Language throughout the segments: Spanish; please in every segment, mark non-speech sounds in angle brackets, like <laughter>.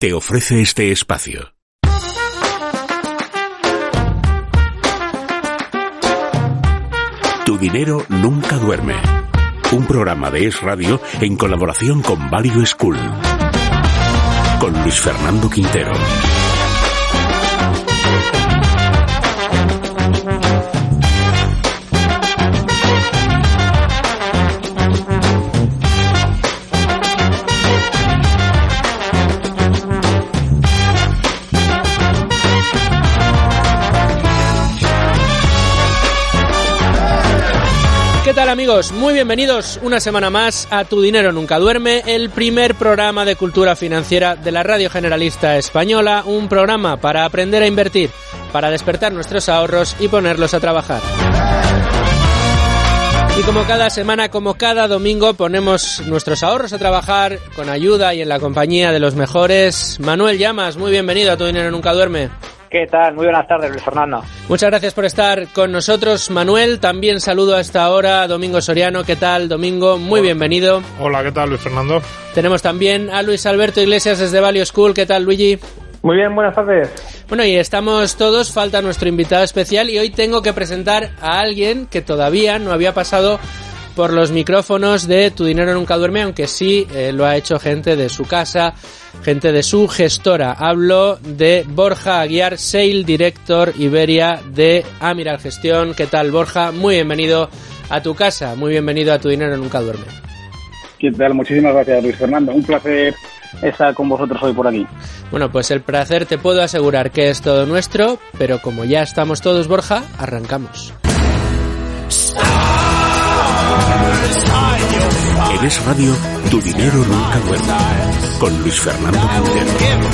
te ofrece este espacio. Tu dinero nunca duerme. Un programa de Es Radio en colaboración con Value School. Con Luis Fernando Quintero. Tal amigos? Muy bienvenidos una semana más a Tu Dinero Nunca Duerme, el primer programa de cultura financiera de la Radio Generalista Española, un programa para aprender a invertir, para despertar nuestros ahorros y ponerlos a trabajar. Y como cada semana, como cada domingo, ponemos nuestros ahorros a trabajar con ayuda y en la compañía de los mejores. Manuel Llamas, muy bienvenido a Tu Dinero Nunca Duerme. ¿Qué tal? Muy buenas tardes, Luis Fernando. Muchas gracias por estar con nosotros, Manuel. También saludo a esta hora a Domingo Soriano. ¿Qué tal, Domingo? Muy bienvenido. Hola, ¿qué tal, Luis Fernando? Tenemos también a Luis Alberto Iglesias desde Value School. ¿Qué tal, Luigi? Muy bien, buenas tardes. Bueno, y estamos todos, falta nuestro invitado especial y hoy tengo que presentar a alguien que todavía no había pasado por los micrófonos de Tu Dinero Nunca Duerme, aunque sí eh, lo ha hecho gente de su casa, gente de su gestora. Hablo de Borja Aguiar, Sale Director Iberia de Amiral Gestión. ¿Qué tal, Borja? Muy bienvenido a tu casa, muy bienvenido a Tu Dinero Nunca Duerme. ¿Qué tal? Muchísimas gracias, Luis Fernando. Un placer estar con vosotros hoy por aquí. Bueno, pues el placer te puedo asegurar que es todo nuestro, pero como ya estamos todos, Borja, arrancamos. Es Radio, Tu dinero nunca duerme. Con Luis Fernando Quintero.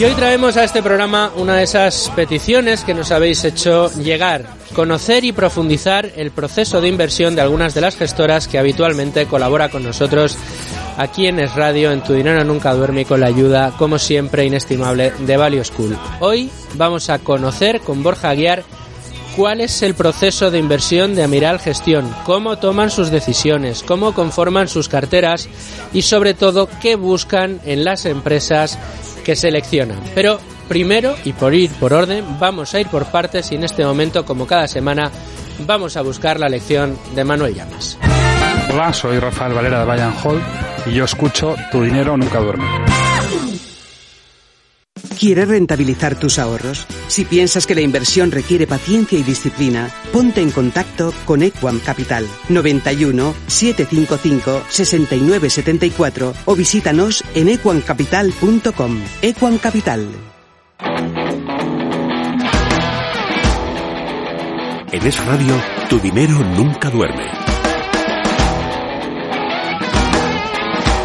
Y hoy traemos a este programa una de esas peticiones que nos habéis hecho llegar. Conocer y profundizar el proceso de inversión de algunas de las gestoras que habitualmente colabora con nosotros aquí en Es Radio, en Tu Dinero Nunca Duerme con la ayuda, como siempre, inestimable de Value School. Hoy vamos a conocer con Borja Aguiar cuál es el proceso de inversión de Amiral Gestión, cómo toman sus decisiones, cómo conforman sus carteras y sobre todo qué buscan en las empresas que seleccionan. Pero primero, y por ir por orden, vamos a ir por partes y en este momento, como cada semana, vamos a buscar la lección de Manuel Llamas. Hola, soy Rafael Valera de Bayern Hall y yo escucho Tu dinero nunca duerme. ¿Quieres rentabilizar tus ahorros? Si piensas que la inversión requiere paciencia y disciplina, ponte en contacto con Equam Capital 91 755 6974 o visítanos en equamcapital.com. Equam Capital. En Es Radio, Tu dinero nunca duerme.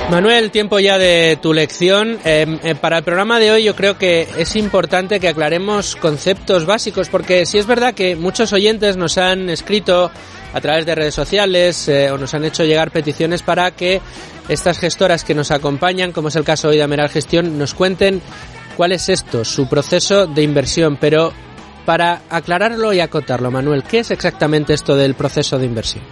Manuel, tiempo ya de tu lección. Eh, eh, para el programa de hoy yo creo que es importante que aclaremos conceptos básicos porque si es verdad que muchos oyentes nos han escrito a través de redes sociales eh, o nos han hecho llegar peticiones para que estas gestoras que nos acompañan, como es el caso hoy de Ameral Gestión, nos cuenten cuál es esto, su proceso de inversión. Pero para aclararlo y acotarlo, Manuel, ¿qué es exactamente esto del proceso de inversión?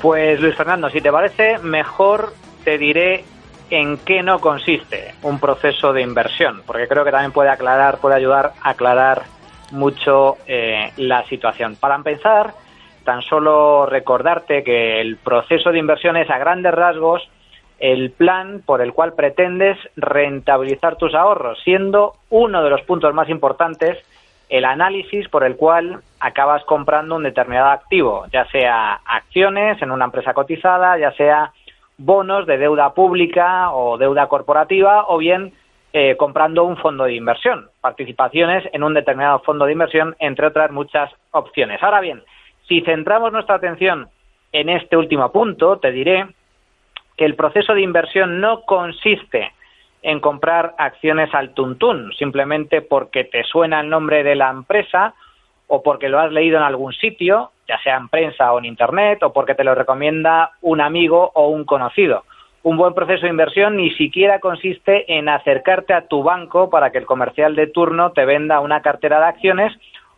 Pues Luis Fernando, si te parece, mejor te diré en qué no consiste un proceso de inversión, porque creo que también puede aclarar, puede ayudar a aclarar mucho eh, la situación. Para empezar, tan solo recordarte que el proceso de inversión es a grandes rasgos el plan por el cual pretendes rentabilizar tus ahorros, siendo uno de los puntos más importantes el análisis por el cual acabas comprando un determinado activo, ya sea acciones en una empresa cotizada, ya sea bonos de deuda pública o deuda corporativa o bien eh, comprando un fondo de inversión, participaciones en un determinado fondo de inversión, entre otras muchas opciones. Ahora bien, si centramos nuestra atención en este último punto, te diré que el proceso de inversión no consiste en comprar acciones al tuntún, simplemente porque te suena el nombre de la empresa o porque lo has leído en algún sitio, ya sea en prensa o en Internet, o porque te lo recomienda un amigo o un conocido. Un buen proceso de inversión ni siquiera consiste en acercarte a tu banco para que el comercial de turno te venda una cartera de acciones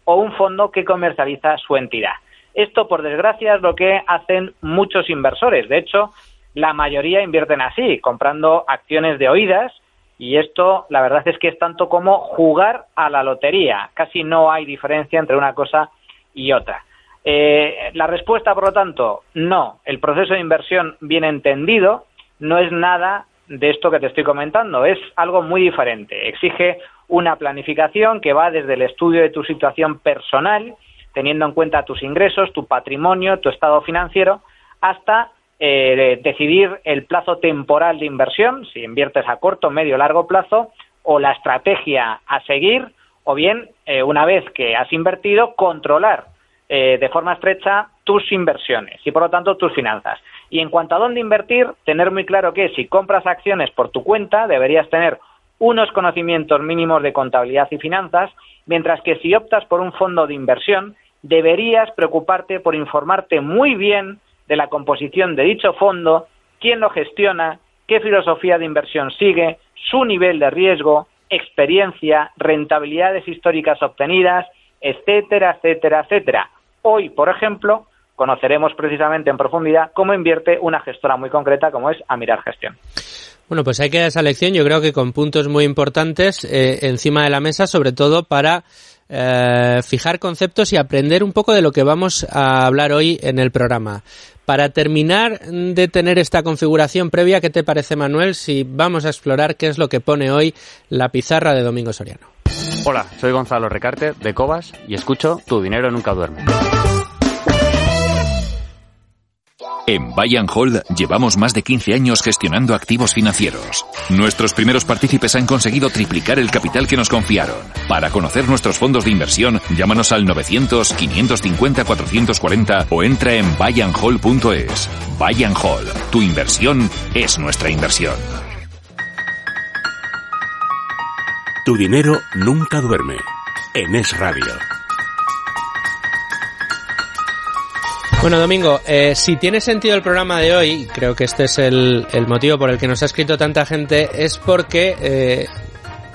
o un fondo que comercializa su entidad. Esto, por desgracia, es lo que hacen muchos inversores. De hecho, la mayoría invierten así, comprando acciones de oídas, y esto, la verdad es que es tanto como jugar a la lotería. Casi no hay diferencia entre una cosa y otra. Eh, la respuesta, por lo tanto, no. El proceso de inversión bien entendido no es nada de esto que te estoy comentando, es algo muy diferente. Exige una planificación que va desde el estudio de tu situación personal, teniendo en cuenta tus ingresos, tu patrimonio, tu estado financiero, hasta eh, decidir el plazo temporal de inversión, si inviertes a corto, medio o largo plazo, o la estrategia a seguir, o bien, eh, una vez que has invertido, controlar eh, de forma estrecha tus inversiones y, por lo tanto, tus finanzas. Y en cuanto a dónde invertir, tener muy claro que si compras acciones por tu cuenta, deberías tener unos conocimientos mínimos de contabilidad y finanzas, mientras que si optas por un fondo de inversión, deberías preocuparte por informarte muy bien de la composición de dicho fondo, quién lo gestiona, qué filosofía de inversión sigue, su nivel de riesgo, experiencia, rentabilidades históricas obtenidas, etcétera, etcétera, etcétera. Hoy, por ejemplo, conoceremos precisamente en profundidad cómo invierte una gestora muy concreta como es Amirar Gestión. Bueno, pues hay que esa lección, yo creo que con puntos muy importantes eh, encima de la mesa, sobre todo para eh, fijar conceptos y aprender un poco de lo que vamos a hablar hoy en el programa. Para terminar de tener esta configuración previa, ¿qué te parece, Manuel, si vamos a explorar qué es lo que pone hoy la pizarra de Domingo Soriano? Hola, soy Gonzalo Recarte, de Cobas, y escucho Tu dinero nunca duerme. En Buy and llevamos más de 15 años gestionando activos financieros. Nuestros primeros partícipes han conseguido triplicar el capital que nos confiaron. Para conocer nuestros fondos de inversión, llámanos al 900-550-440 o entra en buyandhold.es. Buy and tu inversión es nuestra inversión. Tu dinero nunca duerme. En Es Radio. Bueno, Domingo, eh, si tiene sentido el programa de hoy, creo que este es el, motivo por el que nos ha escrito tanta gente, es porque eh,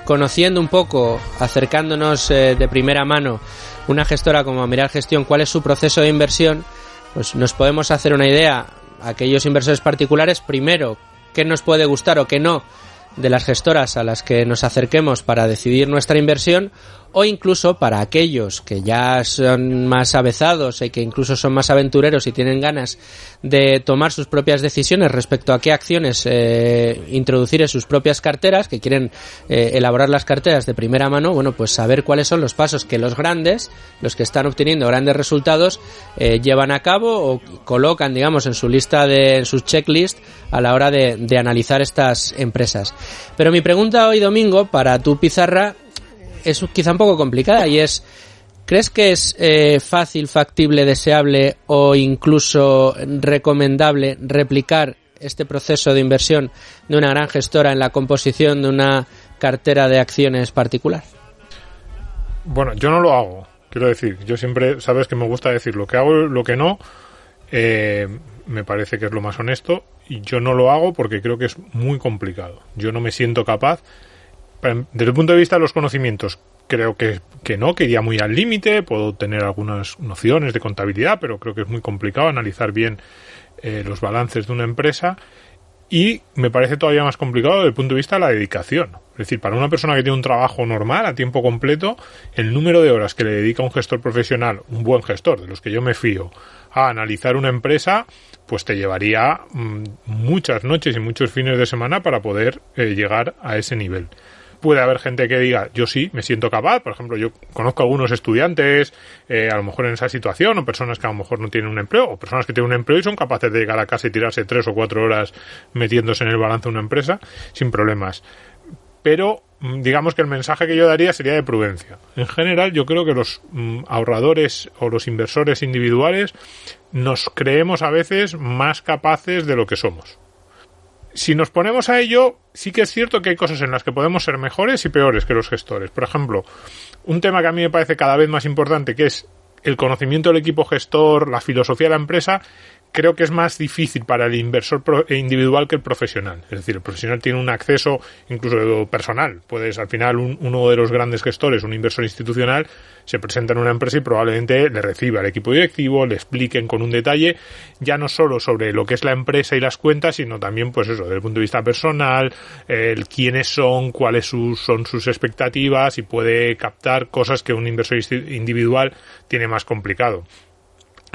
conociendo un poco, acercándonos eh, de primera mano una gestora como Mirar Gestión, cuál es su proceso de inversión, pues nos podemos hacer una idea, aquellos inversores particulares, primero, qué nos puede gustar o qué no de las gestoras a las que nos acerquemos para decidir nuestra inversión o incluso para aquellos que ya son más avezados y que incluso son más aventureros y tienen ganas de tomar sus propias decisiones respecto a qué acciones eh, introducir en sus propias carteras, que quieren eh, elaborar las carteras de primera mano, bueno, pues saber cuáles son los pasos que los grandes, los que están obteniendo grandes resultados, eh, llevan a cabo o colocan, digamos, en su lista de en sus checklist a la hora de, de analizar estas empresas. Pero mi pregunta hoy domingo para tu pizarra es quizá un poco complicada y es, ¿crees que es eh, fácil, factible, deseable o incluso recomendable replicar este proceso de inversión de una gran gestora en la composición de una cartera de acciones particular? Bueno, yo no lo hago, quiero decir, yo siempre, sabes que me gusta decir lo que hago, lo que no, eh, me parece que es lo más honesto y yo no lo hago porque creo que es muy complicado. Yo no me siento capaz desde el punto de vista de los conocimientos, creo que, que no, que iría muy al límite, puedo tener algunas nociones de contabilidad, pero creo que es muy complicado analizar bien eh, los balances de una empresa. Y me parece todavía más complicado desde el punto de vista de la dedicación. Es decir, para una persona que tiene un trabajo normal a tiempo completo, el número de horas que le dedica un gestor profesional, un buen gestor, de los que yo me fío, a analizar una empresa, pues te llevaría mm, muchas noches y muchos fines de semana para poder eh, llegar a ese nivel puede haber gente que diga, yo sí, me siento capaz. Por ejemplo, yo conozco algunos estudiantes, eh, a lo mejor en esa situación, o personas que a lo mejor no tienen un empleo, o personas que tienen un empleo y son capaces de llegar a casa y tirarse tres o cuatro horas metiéndose en el balance de una empresa sin problemas. Pero mm, digamos que el mensaje que yo daría sería de prudencia. En general, yo creo que los mm, ahorradores o los inversores individuales nos creemos a veces más capaces de lo que somos si nos ponemos a ello, sí que es cierto que hay cosas en las que podemos ser mejores y peores que los gestores. Por ejemplo, un tema que a mí me parece cada vez más importante, que es el conocimiento del equipo gestor, la filosofía de la empresa, creo que es más difícil para el inversor individual que el profesional. Es decir, el profesional tiene un acceso incluso personal. Puedes, al final, uno de los grandes gestores, un inversor institucional, se presenta en una empresa y probablemente le reciba al equipo directivo, le expliquen con un detalle, ya no solo sobre lo que es la empresa y las cuentas, sino también, pues eso, desde el punto de vista personal, el quiénes son, cuáles son sus expectativas y puede captar cosas que un inversor individual tiene más complicado.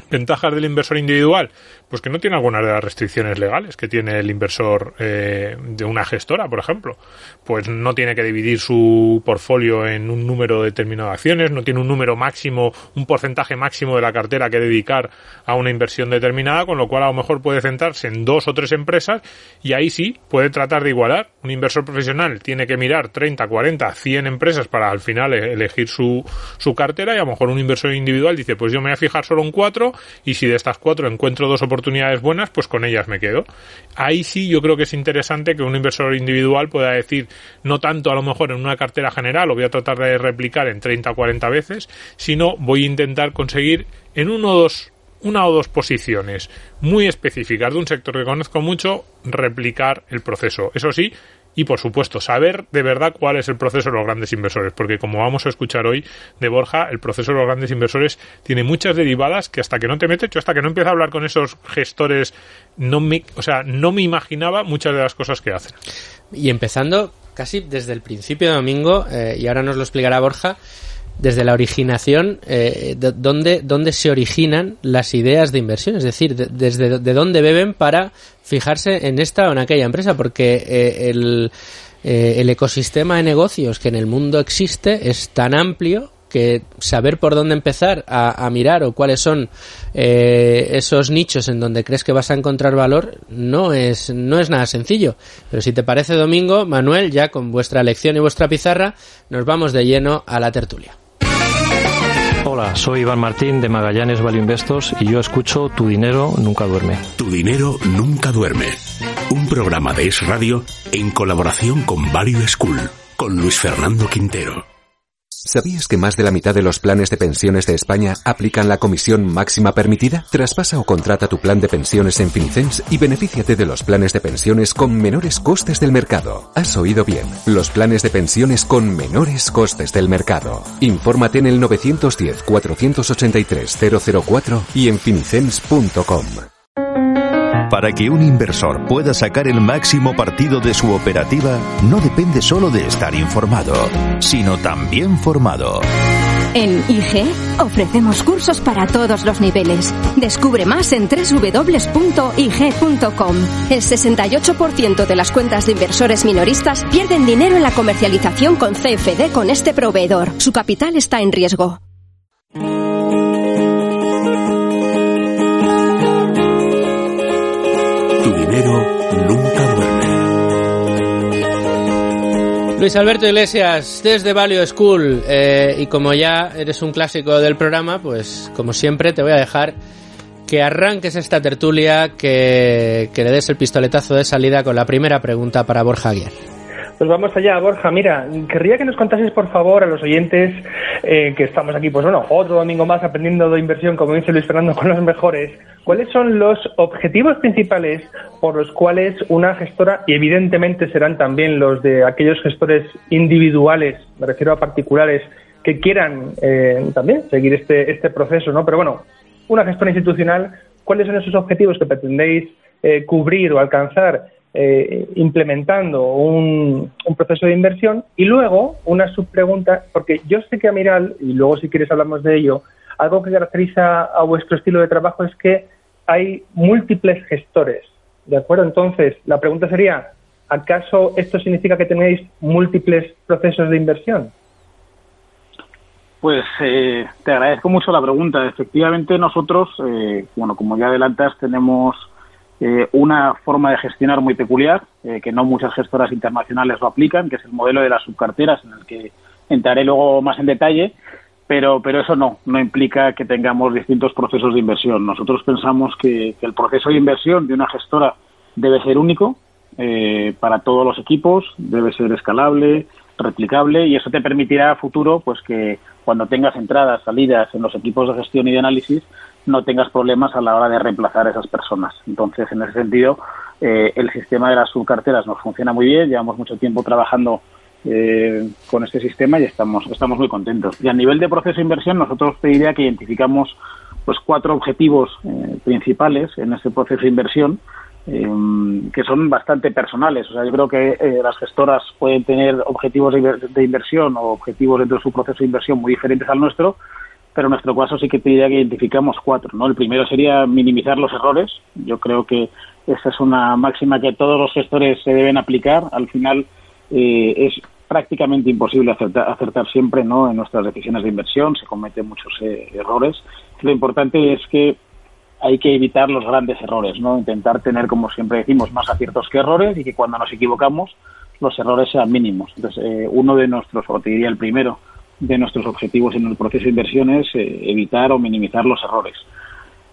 ¿Ventajas del inversor individual? Pues que no tiene algunas de las restricciones legales que tiene el inversor eh, de una gestora, por ejemplo. Pues no tiene que dividir su portfolio en un número determinado de acciones, no tiene un número máximo, un porcentaje máximo de la cartera que dedicar a una inversión determinada, con lo cual a lo mejor puede centrarse en dos o tres empresas y ahí sí puede tratar de igualar. Un inversor profesional tiene que mirar 30, 40, 100 empresas para al final e-, elegir su, su cartera y a lo mejor un inversor individual dice pues yo me voy a fijar solo en cuatro y si de estas cuatro encuentro dos oportunidades oportunidades buenas, pues con ellas me quedo. Ahí sí yo creo que es interesante que un inversor individual pueda decir, no tanto a lo mejor en una cartera general, lo voy a tratar de replicar en 30 o 40 veces, sino voy a intentar conseguir en uno o dos una o dos posiciones muy específicas de un sector que conozco mucho, replicar el proceso. Eso sí, y por supuesto saber de verdad cuál es el proceso de los grandes inversores, porque como vamos a escuchar hoy de Borja, el proceso de los grandes inversores tiene muchas derivadas que hasta que no te metes, yo hasta que no empiezo a hablar con esos gestores, no me, o sea, no me imaginaba muchas de las cosas que hacen. Y empezando casi desde el principio de domingo, eh, y ahora nos lo explicará Borja, desde la originación, eh, de, dónde, se originan las ideas de inversión, es decir, desde de dónde beben para fijarse en esta o en aquella empresa, porque eh, el, eh, el ecosistema de negocios que en el mundo existe es tan amplio que saber por dónde empezar a, a mirar o cuáles son eh, esos nichos en donde crees que vas a encontrar valor no es, no es nada sencillo. Pero si te parece domingo, Manuel, ya con vuestra lección y vuestra pizarra, nos vamos de lleno a la tertulia. Hola, soy Iván Martín de Magallanes Value Investos y yo escucho Tu dinero nunca duerme. Tu dinero nunca duerme. Un programa de Es Radio en colaboración con Value School, con Luis Fernando Quintero. ¿Sabías que más de la mitad de los planes de pensiones de España aplican la comisión máxima permitida? Traspasa o contrata tu plan de pensiones en Finicens y benefíciate de los planes de pensiones con menores costes del mercado. Has oído bien, los planes de pensiones con menores costes del mercado. Infórmate en el 910 483 004 y en finicens.com. Para que un inversor pueda sacar el máximo partido de su operativa, no depende solo de estar informado, sino también formado. En IG ofrecemos cursos para todos los niveles. Descubre más en www.ig.com. El 68% de las cuentas de inversores minoristas pierden dinero en la comercialización con CFD con este proveedor. Su capital está en riesgo. Luis Alberto Iglesias, desde Value School, eh, y como ya eres un clásico del programa, pues como siempre te voy a dejar que arranques esta tertulia, que, que le des el pistoletazo de salida con la primera pregunta para Borja Aguirre. Pues vamos allá, Borja. Mira, querría que nos contases, por favor, a los oyentes eh, que estamos aquí, pues bueno, otro domingo más aprendiendo de inversión, como dice Luis Fernando, con los mejores. ¿Cuáles son los objetivos principales por los cuales una gestora, y evidentemente serán también los de aquellos gestores individuales, me refiero a particulares, que quieran eh, también seguir este, este proceso, ¿no? Pero bueno, una gestora institucional, ¿cuáles son esos objetivos que pretendéis eh, cubrir o alcanzar eh, implementando un, proceso de inversión y luego una subpregunta, porque yo sé que a Miral, y luego si quieres hablamos de ello, algo que caracteriza a vuestro estilo de trabajo es que hay múltiples gestores, ¿de acuerdo? Entonces, la pregunta sería, ¿acaso esto significa que tenéis múltiples procesos de inversión? Pues eh, te agradezco mucho la pregunta. Efectivamente, nosotros, eh, bueno, como ya adelantas, tenemos eh, una forma de gestionar muy peculiar, eh, que no muchas gestoras internacionales lo aplican, que es el modelo de las subcarteras, en el que entraré luego más en detalle, pero, pero eso no, no implica que tengamos distintos procesos de inversión. Nosotros pensamos que, el proceso de inversión de una gestora debe ser único, eh, para todos los equipos, debe ser escalable, replicable y eso te permitirá a futuro pues que cuando tengas entradas, salidas en los equipos de gestión y de análisis no tengas problemas a la hora de reemplazar a esas personas. Entonces, en ese sentido, eh, el sistema de las subcarteras nos funciona muy bien, llevamos mucho tiempo trabajando eh, con este sistema y estamos, estamos muy contentos. Y a nivel de proceso de inversión, nosotros te diría que identificamos pues cuatro objetivos eh, principales en este proceso de inversión que son bastante personales. O sea, yo creo que las gestoras pueden tener objetivos de, inversión o objetivos dentro de su proceso de inversión muy diferentes al nuestro, pero en nuestro caso sí que te diría que identificamos cuatro. ¿no? El primero sería minimizar los errores. Yo creo que esa es una máxima que todos los gestores se deben aplicar. Al final eh, es prácticamente imposible acertar, siempre ¿no? en nuestras decisiones de inversión, se cometen muchos eh, errores. Lo importante es que hay que evitar los grandes errores, ¿no? intentar tener, como siempre decimos, más aciertos que errores y que cuando nos equivocamos los errores sean mínimos. Entonces, eh, uno de nuestros, o te diría el primero, de nuestros objetivos en el proceso de inversión es evitar o minimizar los errores.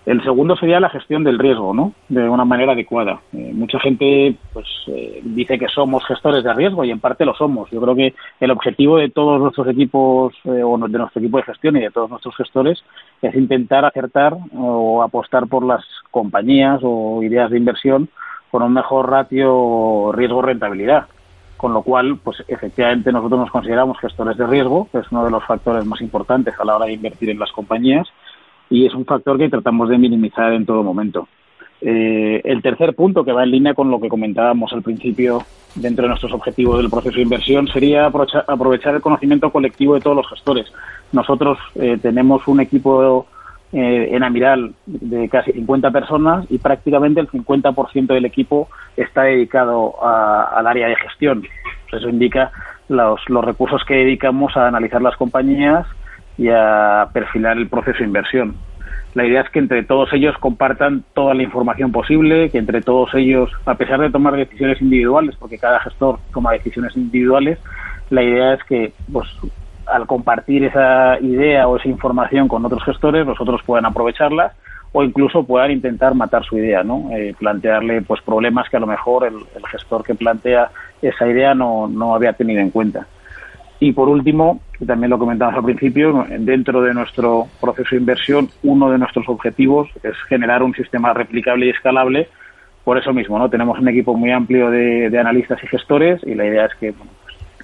El segundo sería la gestión del riesgo, ¿no? De una manera adecuada. Eh, mucha gente, pues, eh, dice que somos gestores de riesgo y en parte lo somos. Yo creo que el objetivo de todos nuestros equipos eh, o de nuestro equipo de gestión y de todos nuestros gestores es intentar acertar o apostar por las compañías o ideas de inversión con un mejor ratio riesgo-rentabilidad. Con lo cual, pues efectivamente nosotros nos consideramos gestores de riesgo, que es uno de los factores más importantes a la hora de invertir en las compañías y es un factor que tratamos de minimizar en todo momento. Eh, el tercer punto, que va en línea con lo que comentábamos al principio dentro de nuestros objetivos del proceso de inversión, sería aprovechar, el conocimiento colectivo de todos los gestores. Nosotros eh, tenemos un equipo eh, en Amiral de casi 50 personas y prácticamente el 50% del equipo está dedicado al área de gestión. Eso indica los, los recursos que dedicamos a analizar las compañías y a perfilar el proceso de inversión. La idea es que entre todos ellos compartan toda la información posible, que entre todos ellos, a pesar de tomar decisiones individuales, porque cada gestor toma decisiones individuales, la idea es que pues al compartir esa idea o esa información con otros gestores, los otros puedan aprovecharla o incluso puedan intentar matar su idea, ¿no? Eh, plantearle pues problemas que a lo mejor el, gestor que plantea esa idea no, no había tenido en cuenta. Y por último, que también lo comentamos al principio, dentro de nuestro proceso de inversión, uno de nuestros objetivos es generar un sistema replicable y escalable. Por eso mismo, ¿no? Tenemos un equipo muy amplio de, analistas y gestores y la idea es que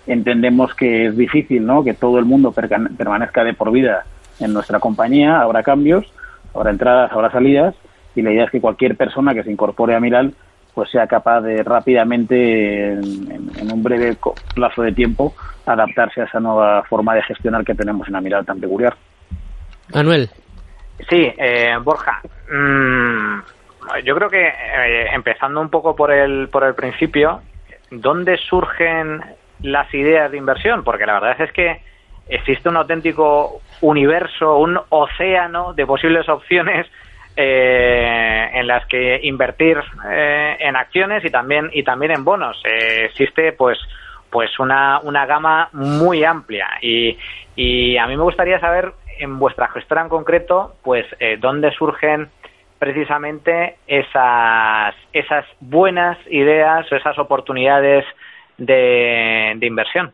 entendemos que es difícil, ¿no? Que todo el mundo permanezca de por vida en nuestra compañía. Habrá cambios, habrá entradas, habrá salidas y la idea es que cualquier persona que se incorpore a Miral pues sea capaz de rápidamente, en un breve plazo de tiempo, adaptarse a esa nueva forma de gestionar que tenemos en la mirada tan peculiar. Manuel. Sí, eh, Borja. Mm, yo creo que eh, empezando un poco por el, por el principio, ¿dónde surgen las ideas de inversión? Porque la verdad es que existe un auténtico universo, un océano de posibles opciones eh, en las que invertir en acciones y también y también en bonos. existe pues pues una, una gama muy amplia y, y a mí me gustaría saber en vuestra gestora en concreto pues eh, dónde surgen precisamente esas esas buenas ideas esas oportunidades de, inversión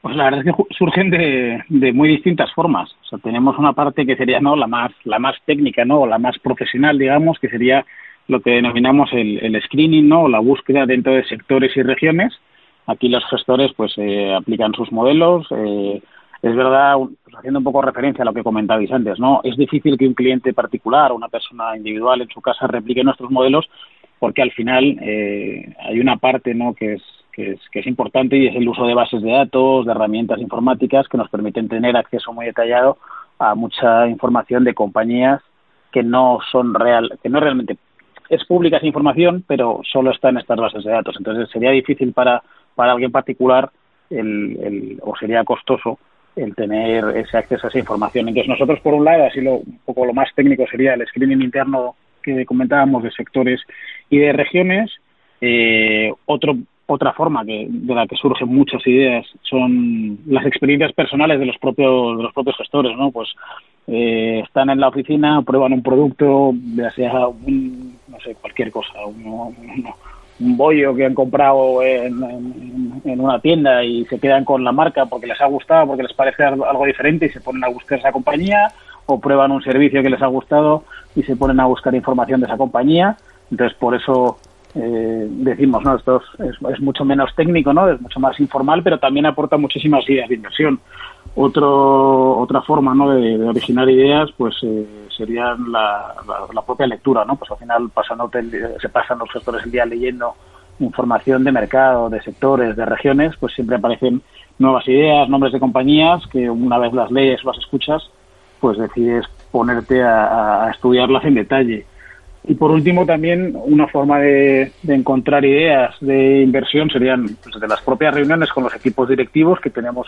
pues la verdad es que surgen de, muy distintas formas. O sea, tenemos una parte que sería no la más la más técnica, no, la más profesional, digamos, que sería lo que denominamos el, screening, ¿no? la búsqueda dentro de sectores y regiones. Aquí los gestores pues eh, aplican sus modelos. Eh, es verdad, pues, haciendo un poco referencia a lo que comentabais antes, ¿no? Es difícil que un cliente particular o una persona individual en su casa replique nuestros modelos porque al final eh, hay una parte, ¿no? Que es, que es, que es importante y es el uso de bases de datos, de herramientas informáticas que nos permiten tener acceso muy detallado a mucha información de compañías que no son real, que no realmente es pública esa información, pero solo está en estas bases de datos. Entonces sería difícil para, para alguien particular el, el, o sería costoso el tener ese acceso a esa información. Entonces nosotros, por un lado, así lo, un poco lo más técnico sería el screening interno que comentábamos de sectores y de regiones. Eh, otro, otra forma que, de la que surgen muchas ideas son las experiencias personales de los propios, de los propios gestores, ¿no? Pues eh, están en la oficina, prueban un producto, ya sea un, no sé, cualquier cosa, un bollo que han comprado en, en, una tienda y se quedan con la marca porque les ha gustado, porque les parece algo diferente y se ponen a buscar esa compañía, o prueban un servicio que les ha gustado y se ponen a buscar información de esa compañía. Entonces, por eso eh, decimos, ¿no? Esto es, mucho menos técnico, ¿no? Es mucho más informal, pero también aporta muchísimas ideas de inversión. Otro, otra forma, ¿no? De, originar ideas, pues eh, sería la, la, propia lectura, ¿no? Pues al final pasándote se pasan los gestores el día leyendo información de mercado, de sectores, de regiones, pues siempre aparecen nuevas ideas, nombres de compañías que una vez las lees o las escuchas, pues decides ponerte a, estudiarlas en detalle. Y por último, también una forma de, encontrar ideas de inversión serían pues, de las propias reuniones con los equipos directivos que tenemos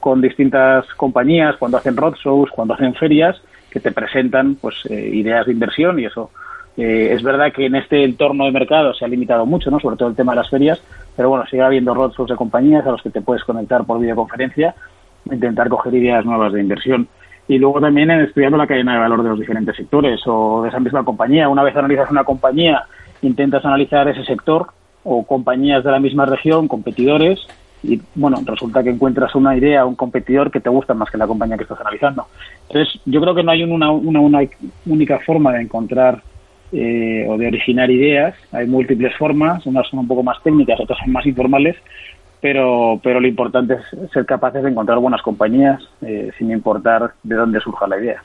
con distintas compañías, cuando hacen roadshows, cuando hacen ferias, que te presentan pues eh, ideas de inversión y eso eh, es verdad que en este entorno de mercado se ha limitado mucho, ¿no? sobre todo el tema de las ferias, pero bueno, sigue habiendo roadshows de compañías a los que te puedes conectar por videoconferencia, intentar coger ideas nuevas de inversión. Y luego también en estudiando la cadena de valor de los diferentes sectores o de esa misma compañía. Una vez analizas una compañía, intentas analizar ese sector o compañías de la misma región, competidores, y bueno, resulta que encuentras una idea, un competidor que te gusta más que la compañía que estás analizando. Entonces, yo creo que no hay una, una, única forma de encontrar eh, o de originar ideas, hay múltiples formas, unas son un poco más técnicas, otras son más informales, pero, pero lo importante es ser capaces de encontrar buenas compañías eh, sin importar de dónde surja la idea.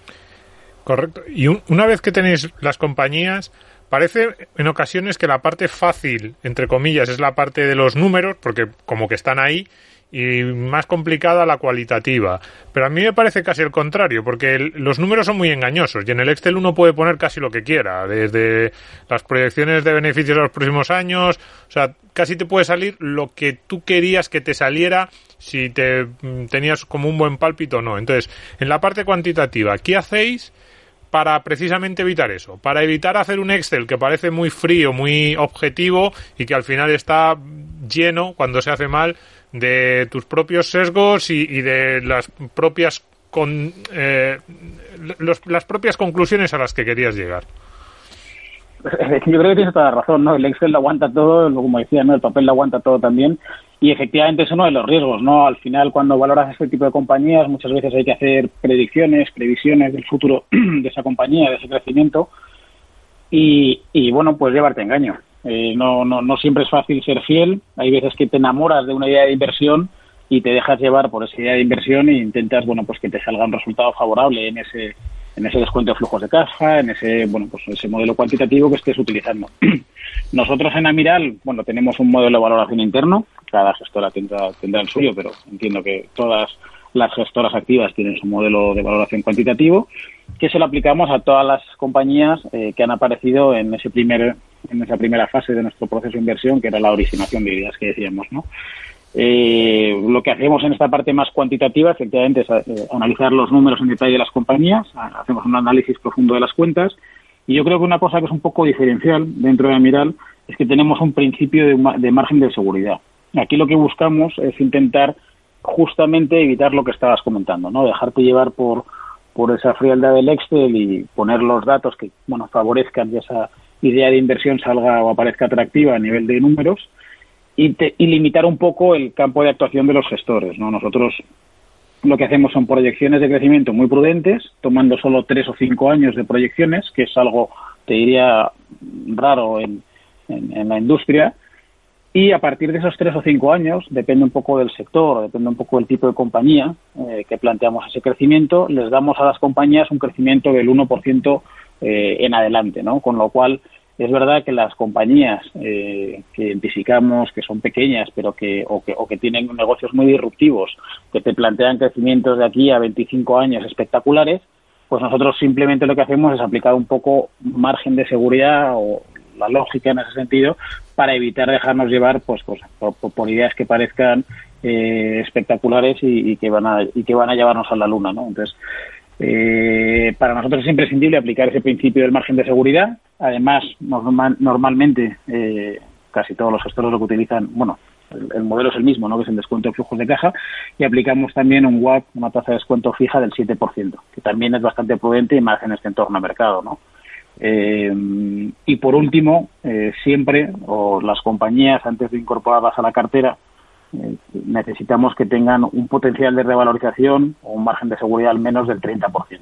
Correcto. Y una vez que tenéis las compañías, Parece en ocasiones que la parte fácil, entre comillas, es la parte de los números, porque como que están ahí, y más complicada la cualitativa. Pero a mí me parece casi el contrario, porque los números son muy engañosos y en el Excel uno puede poner casi lo que quiera, desde las proyecciones de beneficios a los próximos años, o sea, casi te puede salir lo que tú querías que te saliera si te mm, tenías como un buen pálpito o no. Entonces, en la parte cuantitativa, ¿qué hacéis? para precisamente evitar eso, para evitar hacer un Excel que parece muy frío, muy objetivo y que al final está lleno, cuando se hace mal, de tus propios sesgos y, de las propias con, eh, las propias conclusiones a las que querías llegar. <laughs> Yo creo que tienes toda la razón, ¿no? El Excel lo aguanta todo, como decía, ¿no? El papel lo aguanta todo también. Y efectivamente es uno de los riesgos, ¿no? Al final, cuando valoras este tipo de compañías, muchas veces hay que hacer predicciones, previsiones del futuro <clears throat> de esa compañía, de ese crecimiento. Y, y bueno, pues llevarte engaño. Eh, no, no, no siempre es fácil ser fiel. Hay veces que te enamoras de una idea de inversión y te dejas llevar por esa idea de inversión e intentas, bueno, pues que te salga un resultado favorable en ese en ese descuento de flujos de caja, en ese, bueno, pues ese modelo cuantitativo que estés utilizando. <clears throat> Nosotros en Amiral, bueno, tenemos un modelo de valoración interno, cada gestora tendrá, tendrá el suyo, pero entiendo que todas las gestoras activas tienen su modelo de valoración cuantitativo, que se lo aplicamos a todas las compañías eh, que han aparecido en ese primer en esa primera fase de nuestro proceso de inversión, que era la originación de ideas que decíamos, ¿no? Eh, lo que hacemos en esta parte más cuantitativa, efectivamente, es eh, analizar los números en detalle de las compañías, hacemos un análisis profundo de las cuentas, y yo creo que una cosa que es un poco diferencial dentro de Amiral es que tenemos un principio de, margen de seguridad. Aquí lo que buscamos es intentar justamente evitar lo que estabas comentando, ¿no? Dejarte llevar por, por esa frialdad del Excel y poner los datos que, bueno, favorezcan esa idea de inversión salga o aparezca atractiva a nivel de números y, limitar un poco el campo de actuación de los gestores. ¿no? Nosotros lo que hacemos son proyecciones de crecimiento muy prudentes, tomando solo tres o cinco años de proyecciones, que es algo, te diría, raro en, la industria. Y a partir de esos tres o cinco años, depende un poco del sector, depende un poco del tipo de compañía eh, que planteamos ese crecimiento, les damos a las compañías un crecimiento del 1% eh, en adelante, ¿no? Con lo cual, es verdad que las compañías eh, que identificamos que son pequeñas, pero que o, que o que tienen negocios muy disruptivos, que te plantean crecimientos de aquí a 25 años espectaculares, pues nosotros simplemente lo que hacemos es aplicar un poco margen de seguridad o la lógica en ese sentido para evitar dejarnos llevar pues, pues por, ideas que parezcan eh, espectaculares y, que van a y que van a llevarnos a la luna, ¿no? Entonces eh, para nosotros es imprescindible aplicar ese principio del margen de seguridad. Además, normalmente eh, casi todos los gestores lo que utilizan, bueno, el, modelo es el mismo, ¿no? que es el descuento de flujos de caja, y aplicamos también un WAC, una tasa de descuento fija del 7%, que también es bastante prudente y más en este entorno de mercado. ¿no? Eh, y por último, eh, siempre, o las compañías, antes de incorporarlas a la cartera, eh, necesitamos que tengan un potencial de revalorización o un margen de seguridad al menos del 30%.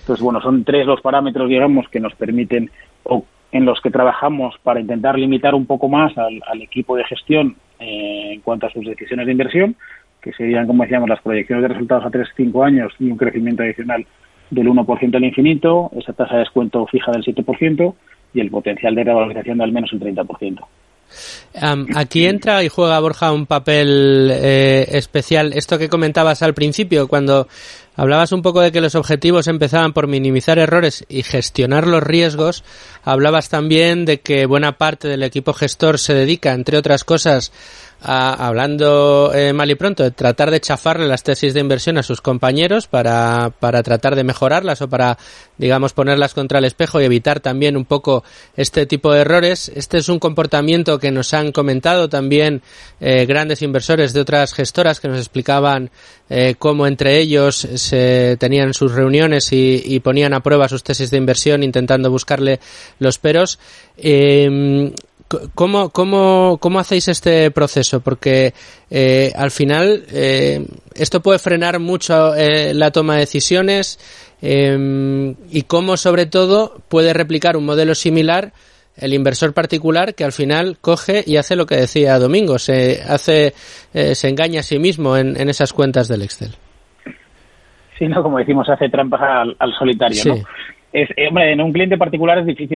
Entonces, bueno, son tres los parámetros, digamos, que nos permiten o en los que trabajamos para intentar limitar un poco más al, equipo de gestión en cuanto a sus decisiones de inversión, que serían, como decíamos, las proyecciones de resultados a 3-5 años y un crecimiento adicional del 1% al infinito, esa tasa de descuento fija del 7% y el potencial de revalorización de al menos el 30%. Aquí entra y juega Borja un papel eh, especial. Esto que comentabas al principio, cuando hablabas un poco de que los objetivos empezaban por minimizar errores y gestionar los riesgos, hablabas también de que buena parte del equipo gestor se dedica, entre otras cosas, hablando eh, mal y pronto, de tratar de chafarle las tesis de inversión a sus compañeros para, para tratar de mejorarlas o para, digamos, ponerlas contra el espejo y evitar también un poco este tipo de errores. Este es un comportamiento que nos han comentado también eh, grandes inversores de otras gestoras que nos explicaban eh, cómo entre ellos se tenían sus reuniones y, ponían a prueba sus tesis de inversión intentando buscarle los peros. Eh, ¿Cómo, cómo, cómo hacéis este proceso? Porque eh, al final eh, esto puede frenar mucho eh, la toma de decisiones y cómo sobre todo puede replicar un modelo similar el inversor particular que al final coge y hace lo que decía Domingo, se hace, se engaña a sí mismo en, esas cuentas del Excel. Sí, no, como decimos, hace trampas al, solitario, ¿no? Es, hombre, en un cliente particular es difícil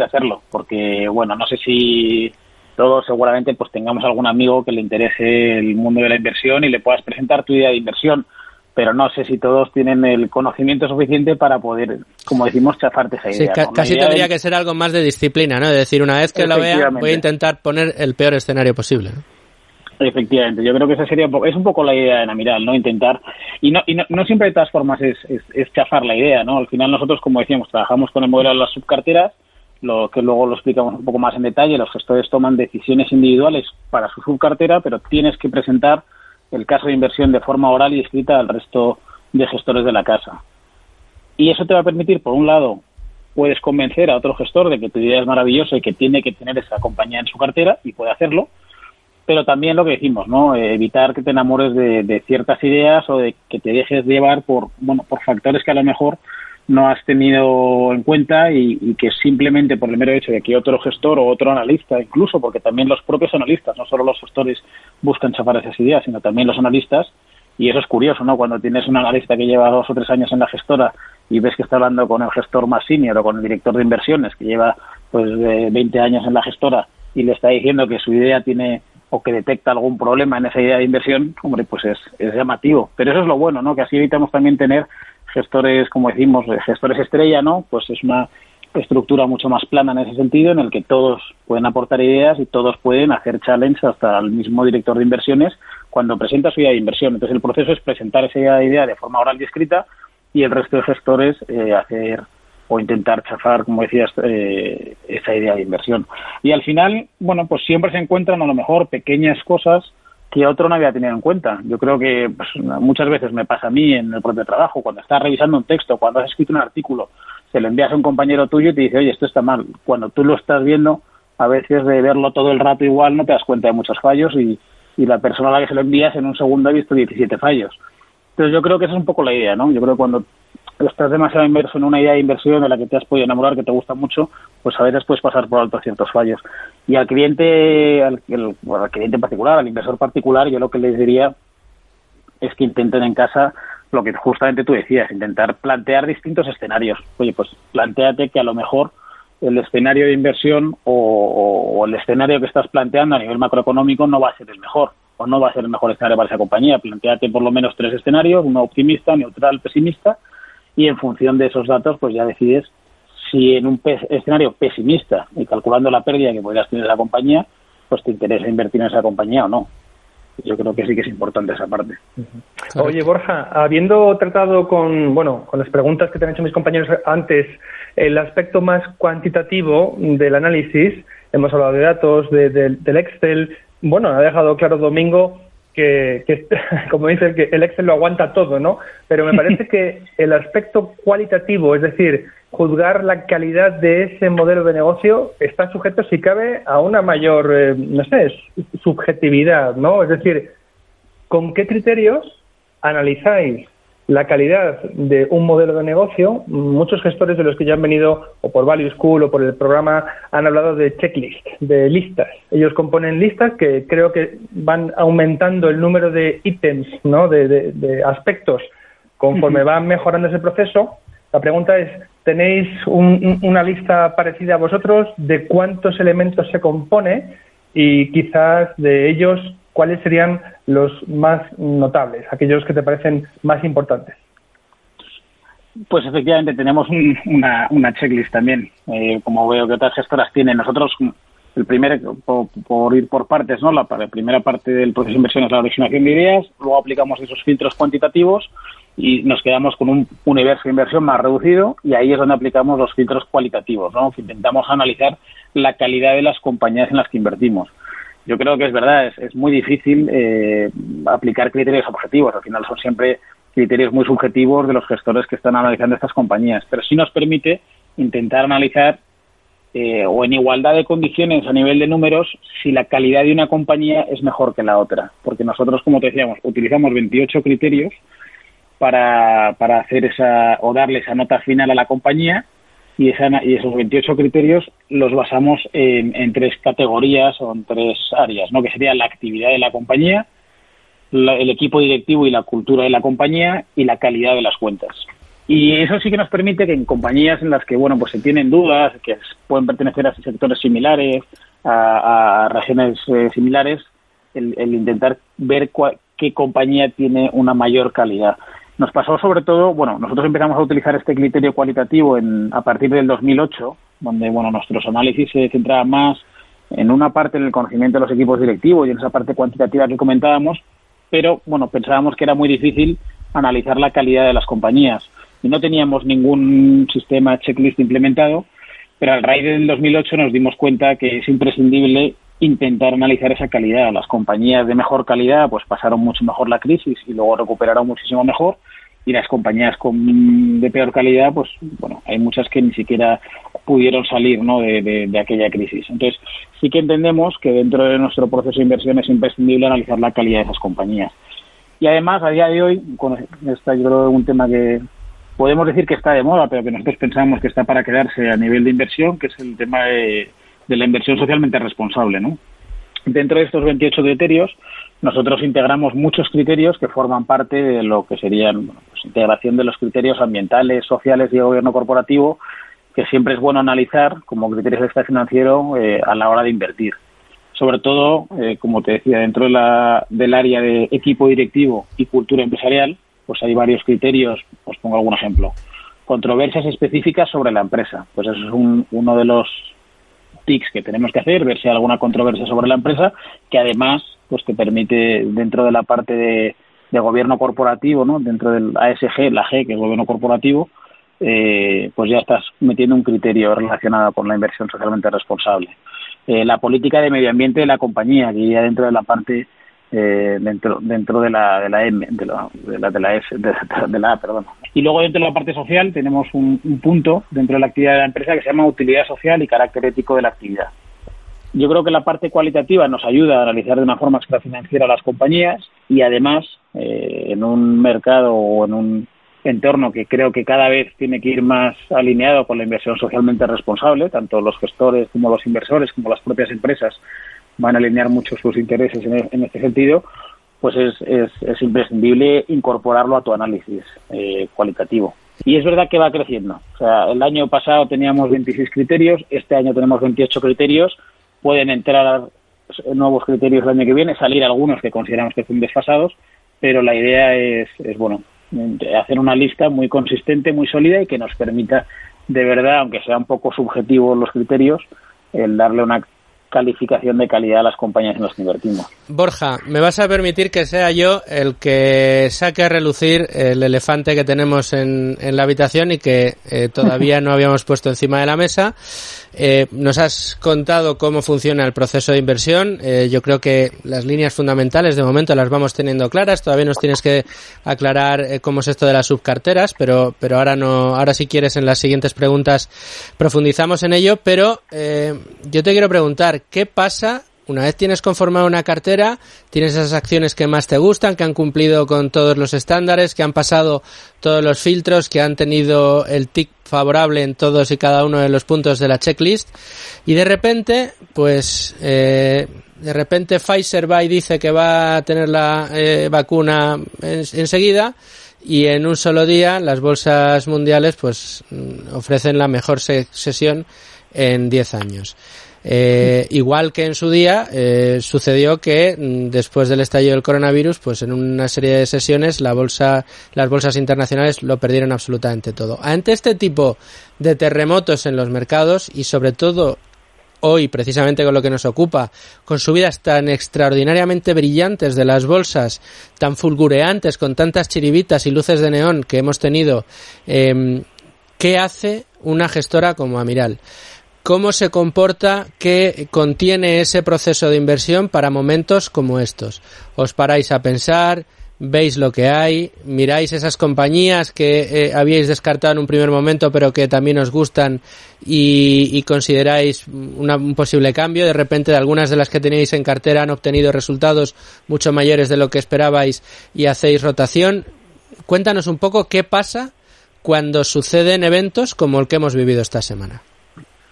hacerlo, porque bueno, no sé si todos seguramente pues tengamos algún amigo que le interese el mundo de la inversión y le puedas presentar tu idea de inversión, pero no sé si todos tienen el conocimiento suficiente para poder, como decimos, chafarte esa idea. Sí, casi tendría que ser algo más de disciplina, ¿no? Es decir, una vez que lo vea, voy a intentar poner el peor escenario posible. Efectivamente, yo creo que esa sería es un poco la idea de Namiral, ¿no? Intentar, y no, y no, siempre de todas formas es, es, es, chafar la idea, ¿no? Al final nosotros, como decíamos, trabajamos con el modelo de las subcarteras lo que luego lo explicamos un poco más en detalle, los gestores toman decisiones individuales para su subcartera, pero tienes que presentar el caso de inversión de forma oral y escrita al resto de gestores de la casa. Y eso te va a permitir, por un lado, puedes convencer a otro gestor de que tu idea es maravillosa y que tiene que tener esa compañía en su cartera y puede hacerlo, pero también lo que decimos, ¿no? evitar que te enamores de, de, ciertas ideas o de que te dejes llevar por, bueno, por factores que a lo mejor no has tenido en cuenta y, que simplemente por el mero hecho de que otro gestor o otro analista, incluso porque también los propios analistas, no solo los gestores buscan chafar esas ideas, sino también los analistas, y eso es curioso, ¿no? Cuando tienes un analista que lleva dos o tres años en la gestora y ves que está hablando con el gestor más senior o con el director de inversiones que lleva pues 20 años en la gestora y le está diciendo que su idea tiene o que detecta algún problema en esa idea de inversión, hombre, pues es, es llamativo. Pero eso es lo bueno, ¿no? Que así evitamos también tener gestores, como decimos, gestores estrella, ¿no? Pues es una estructura mucho más plana en ese sentido, en el que todos pueden aportar ideas y todos pueden hacer challenge hasta el mismo director de inversiones cuando presenta su idea de inversión. Entonces el proceso es presentar esa idea de forma oral y escrita y el resto de gestores eh, hacer o intentar chafar, como decías, eh, esa idea de inversión. Y al final, bueno, pues siempre se encuentran a lo mejor pequeñas cosas que otro no había tenido en cuenta. Yo creo que pues, muchas veces me pasa a mí en el propio trabajo, cuando estás revisando un texto, cuando has escrito un artículo, se lo envías a un compañero tuyo y te dice, oye, esto está mal. Cuando tú lo estás viendo, a veces de verlo todo el rato igual no te das cuenta de muchos fallos y, y la persona a la que se lo envías en un segundo ha visto 17 fallos. Entonces yo creo que esa es un poco la idea, ¿no? Yo creo que cuando estás demasiado inverso en una idea de inversión de la que te has podido enamorar, que te gusta mucho, pues a veces puedes pasar por alto ciertos fallos. Y al cliente, al, cliente en particular, al inversor particular, yo lo que les diría es que intenten en casa lo que justamente tú decías, intentar plantear distintos escenarios. Oye, pues planteate que a lo mejor el escenario de inversión o, el escenario que estás planteando a nivel macroeconómico no va a ser el mejor o no va a ser el mejor escenario para esa compañía. Planteate por lo menos tres escenarios, uno optimista, neutral, pesimista, y en función de esos datos pues ya decides si en un escenario pesimista y calculando la pérdida que podrías tener la compañía, pues te interesa invertir en esa compañía o no. Yo creo que sí que es importante esa parte. Oye, Borja, habiendo tratado con, bueno, con las preguntas que te han hecho mis compañeros antes, el aspecto más cuantitativo del análisis, hemos hablado de datos, de, del Excel, bueno, ha dejado claro Domingo que, que, <laughs> como dice, que el Excel lo aguanta todo, ¿no? Pero me parece que el aspecto cualitativo, es decir, juzgar la calidad de ese modelo de negocio está sujeto, si cabe, a una mayor, eh, no sé, subjetividad, ¿no? Es decir, ¿con qué criterios analizáis la calidad de un modelo de negocio, muchos gestores de los que ya han venido o por Value School o por el programa han hablado de checklist, de listas. Ellos componen listas que creo que van aumentando el número de ítems, ¿no? de, aspectos conforme van mejorando ese proceso. La pregunta es, ¿tenéis una lista parecida a vosotros de cuántos elementos se compone y quizás de ellos cuáles serían los más notables, aquellos que te parecen más importantes? Pues efectivamente tenemos una, una, checklist también, eh, como veo que otras gestoras tienen. Nosotros, el primer, por, ir por partes, ¿no? La, primera parte del proceso de inversión es la originación de ideas, luego aplicamos esos filtros cuantitativos y nos quedamos con un universo de inversión más reducido y ahí es donde aplicamos los filtros cualitativos, ¿no? Intentamos analizar la calidad de las compañías en las que invertimos yo creo que es verdad, es, es muy difícil eh, aplicar criterios objetivos. Al final son siempre criterios muy subjetivos de los gestores que están analizando estas compañías, pero sí nos permite intentar analizar eh, o en igualdad de condiciones a nivel de números si la calidad de una compañía es mejor que la otra. Porque nosotros, como te decíamos, utilizamos 28 criterios para, para hacer esa o darle esa nota final a la compañía y, esos 28 criterios los basamos en, tres categorías o en tres áreas, ¿no? que sería la actividad de la compañía, el equipo directivo y la cultura de la compañía y la calidad de las cuentas. Y eso sí que nos permite que en compañías en las que bueno pues se tienen dudas, que pueden pertenecer a sectores similares, a, regiones eh, similares, el, intentar ver qué compañía tiene una mayor calidad. Nos pasó sobre todo, bueno, nosotros empezamos a utilizar este criterio cualitativo en, a partir del 2008, donde, bueno, nuestros análisis se centraban más en una parte en el conocimiento de los equipos directivos y en esa parte cuantitativa que comentábamos, pero, bueno, pensábamos que era muy difícil analizar la calidad de las compañías. Y no teníamos ningún sistema checklist implementado, pero al raíz del 2008 nos dimos cuenta que es imprescindible intentar analizar esa calidad. Las compañías de mejor calidad pues pasaron mucho mejor la crisis y luego recuperaron muchísimo mejor y las compañías con, de peor calidad, pues bueno, hay muchas que ni siquiera pudieron salir ¿no? de, de, aquella crisis. Entonces, sí que entendemos que dentro de nuestro proceso de inversión es imprescindible analizar la calidad de esas compañías. Y además, a día de hoy, con esta yo creo un tema que podemos decir que está de moda, pero que nosotros pensamos que está para quedarse a nivel de inversión, que es el tema de, de la inversión socialmente responsable. ¿no? Dentro de estos 28 criterios, nosotros integramos muchos criterios que forman parte de lo que serían pues, integración de los criterios ambientales, sociales y de gobierno corporativo, que siempre es bueno analizar como criterios de estado financiero eh, a la hora de invertir. Sobre todo, eh, como te decía, dentro de la, del área de equipo directivo y cultura empresarial, pues hay varios criterios, os pongo algún ejemplo. Controversias específicas sobre la empresa. Pues eso es un, uno de los tics que tenemos que hacer, ver si hay alguna controversia sobre la empresa, que además pues te permite dentro de la parte de, gobierno corporativo, ¿no? dentro del ASG, la G, que es gobierno corporativo, eh, pues ya estás metiendo un criterio relacionado con la inversión socialmente responsable. Eh, la política de medio ambiente de la compañía, que ya dentro de la parte eh, dentro dentro de la de la M de la de la, de la S de, la A perdón. Y luego dentro de la parte social tenemos un, un, punto dentro de la actividad de la empresa que se llama utilidad social y carácter ético de la actividad. Yo creo que la parte cualitativa nos ayuda a analizar de una forma extrafinanciera las compañías y además eh, en un mercado o en un entorno que creo que cada vez tiene que ir más alineado con la inversión socialmente responsable, tanto los gestores como los inversores como las propias empresas van a alinear mucho sus intereses en, e, este sentido, pues es, es, imprescindible incorporarlo a tu análisis eh, cualitativo. Y es verdad que va creciendo. O sea, el año pasado teníamos 26 criterios, este año tenemos 28 criterios, pueden entrar nuevos criterios el año que viene, salir algunos que consideramos que son desfasados, pero la idea es, es bueno, hacer una lista muy consistente, muy sólida y que nos permita de verdad, aunque sea un poco subjetivo los criterios, el darle una calificación de calidad a las compañías en las que invertimos. Borja, me vas a permitir que sea yo el que saque a relucir el elefante que tenemos en, en la habitación y que eh, <laughs> todavía no habíamos puesto encima de la mesa. Eh, nos has contado cómo funciona el proceso de inversión. Eh, yo creo que las líneas fundamentales de momento las vamos teniendo claras. Todavía nos tienes que aclarar cómo es esto de las subcarteras, pero, pero ahora no, ahora si quieres en las siguientes preguntas profundizamos en ello. Pero yo te quiero preguntar, ¿qué pasa una vez tienes conformada una cartera, tienes esas acciones que más te gustan, que han cumplido con todos los estándares, que han pasado todos los filtros, que han tenido el tic favorable en todos y cada uno de los puntos de la checklist, y de repente, pues, eh, de repente Pfizer va y dice que va a tener la eh, vacuna enseguida, y en un solo día las bolsas mundiales pues mm, ofrecen la mejor sesión en 10 años. Eh, igual que en su día eh, sucedió que mm, después del estallido del coronavirus, pues en una serie de sesiones la bolsa, las bolsas internacionales lo perdieron absolutamente todo. Ante este tipo de terremotos en los mercados y sobre todo hoy, precisamente con lo que nos ocupa, con subidas tan extraordinariamente brillantes de las bolsas, tan fulgureantes, con tantas chiribitas y luces de neón que hemos tenido, eh, ¿qué hace una gestora como Amiral? Cómo se comporta, qué contiene ese proceso de inversión para momentos como estos. Os paráis a pensar, veis lo que hay, miráis esas compañías que eh, habíais descartado en un primer momento pero que también os gustan y, consideráis un posible cambio. De repente, de algunas de las que teníais en cartera han obtenido resultados mucho mayores de lo que esperabais y hacéis rotación. Cuéntanos un poco qué pasa cuando suceden eventos como el que hemos vivido esta semana.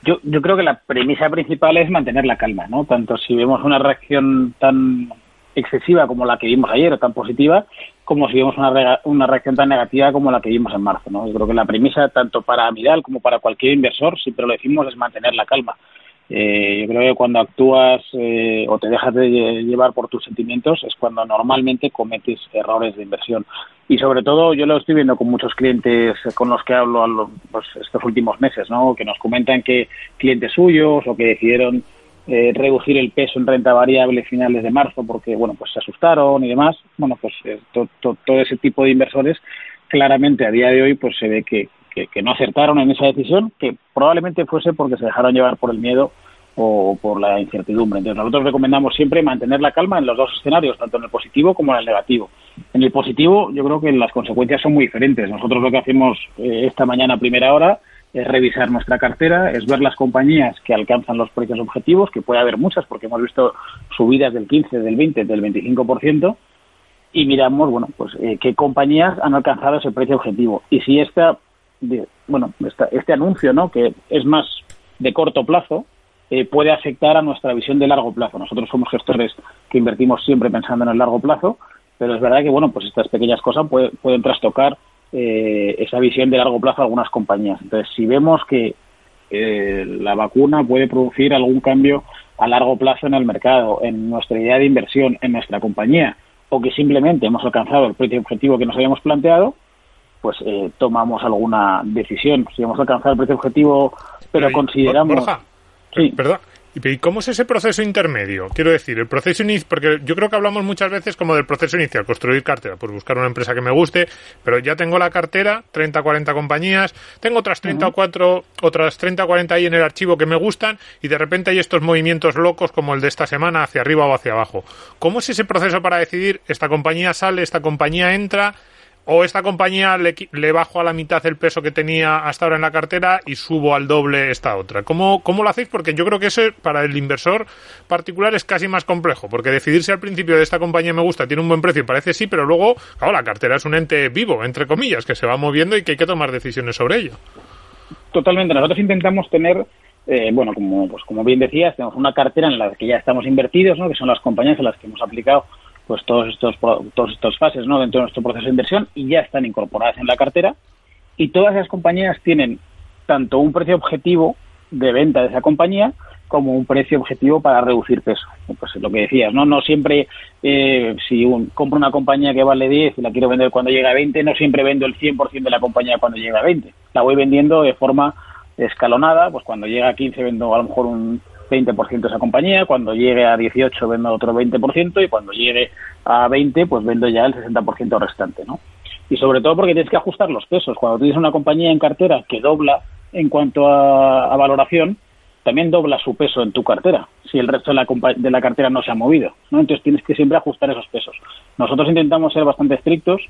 Yo, yo creo que la premisa principal es mantener la calma, ¿no? Tanto si vemos una reacción tan excesiva como la que vimos ayer o tan positiva, como si vemos una, una reacción tan negativa como la que vimos en marzo, ¿no? Yo creo que la premisa tanto para Amiral como para cualquier inversor, siempre lo decimos, es mantener la calma. Eh, yo creo que cuando actúas eh, o te dejas de llevar por tus sentimientos es cuando normalmente cometes errores de inversión. Y sobre todo yo lo estoy viendo con muchos clientes con los que hablo pues, estos últimos meses, ¿no? que nos comentan que clientes suyos o que decidieron eh, reducir el peso en renta variable finales de marzo porque bueno pues se asustaron y demás. Bueno, pues todo ese tipo de inversores claramente a día de hoy pues se ve que, que, no acertaron en esa decisión, que probablemente fuese porque se dejaron llevar por el miedo o por la incertidumbre. Entonces nosotros recomendamos siempre mantener la calma en los dos escenarios, tanto en el positivo como en el negativo. En el positivo yo creo que las consecuencias son muy diferentes. Nosotros lo que hacemos eh, esta mañana a primera hora es revisar nuestra cartera, es ver las compañías que alcanzan los precios objetivos, que puede haber muchas porque hemos visto subidas del 15, del 20, del 25%, y miramos, bueno, pues eh, qué compañías han alcanzado ese precio objetivo. Y si esta bueno, este anuncio, ¿no? Que es más de corto plazo, eh, puede afectar a nuestra visión de largo plazo. Nosotros somos gestores que invertimos siempre pensando en el largo plazo, pero es verdad que, bueno, pues estas pequeñas cosas pueden trastocar eh, esa visión de largo plazo a algunas compañías. Entonces, si vemos que eh, la vacuna puede producir algún cambio a largo plazo en el mercado, en nuestra idea de inversión, en nuestra compañía, o que simplemente hemos alcanzado el precio objetivo que nos habíamos planteado, pues eh, tomamos alguna decisión. Si hemos alcanzado el precio objetivo, pero, consideramos... Borja, sí. perdón. ¿Y cómo es ese proceso intermedio? Quiero decir, el proceso inicial, porque yo creo que hablamos muchas veces como del proceso inicial, construir cartera, pues buscar una empresa que me guste, pero ya tengo la cartera, 30 40 compañías, tengo otras 30 o 4, otras 30 o 40 ahí en el archivo que me gustan y de repente hay estos movimientos locos como el de esta semana hacia arriba o hacia abajo. ¿Cómo es ese proceso para decidir esta compañía sale, esta compañía entra? O esta compañía le, bajo a la mitad el peso que tenía hasta ahora en la cartera y subo al doble esta otra. ¿Cómo, cómo lo hacéis? Porque yo creo que eso para el inversor particular es casi más complejo, porque decidirse al principio de esta compañía me gusta, tiene un buen precio, parece sí, pero luego, claro, la cartera es un ente vivo, entre comillas, que se va moviendo y que hay que tomar decisiones sobre ello. Totalmente. Nosotros intentamos tener eh, bueno, como, pues como bien decías, tenemos una cartera en la que ya estamos invertidos, ¿no? que son las compañías en las que hemos aplicado pues todos estos todas estas fases ¿no? dentro de nuestro proceso de inversión y ya están incorporadas en la cartera y todas esas compañías tienen tanto un precio objetivo de venta de esa compañía como un precio objetivo para reducir peso. Pues lo que decías, no no siempre eh, si compro una compañía que vale 10 y la quiero vender cuando llega a 20, no siempre vendo el 100% de la compañía cuando llega a 20. La voy vendiendo de forma escalonada, pues cuando llega a 15 vendo a lo mejor un 20% de esa compañía, cuando llegue a 18 vendo otro 20% y cuando llegue a 20 pues vendo ya el 60% restante, ¿no? Y sobre todo porque tienes que ajustar los pesos. Cuando tienes una compañía en cartera que dobla en cuanto a, valoración, también dobla su peso en tu cartera, si el resto de la, de la cartera no se ha movido. ¿no? Entonces tienes que siempre ajustar esos pesos. Nosotros intentamos ser bastante estrictos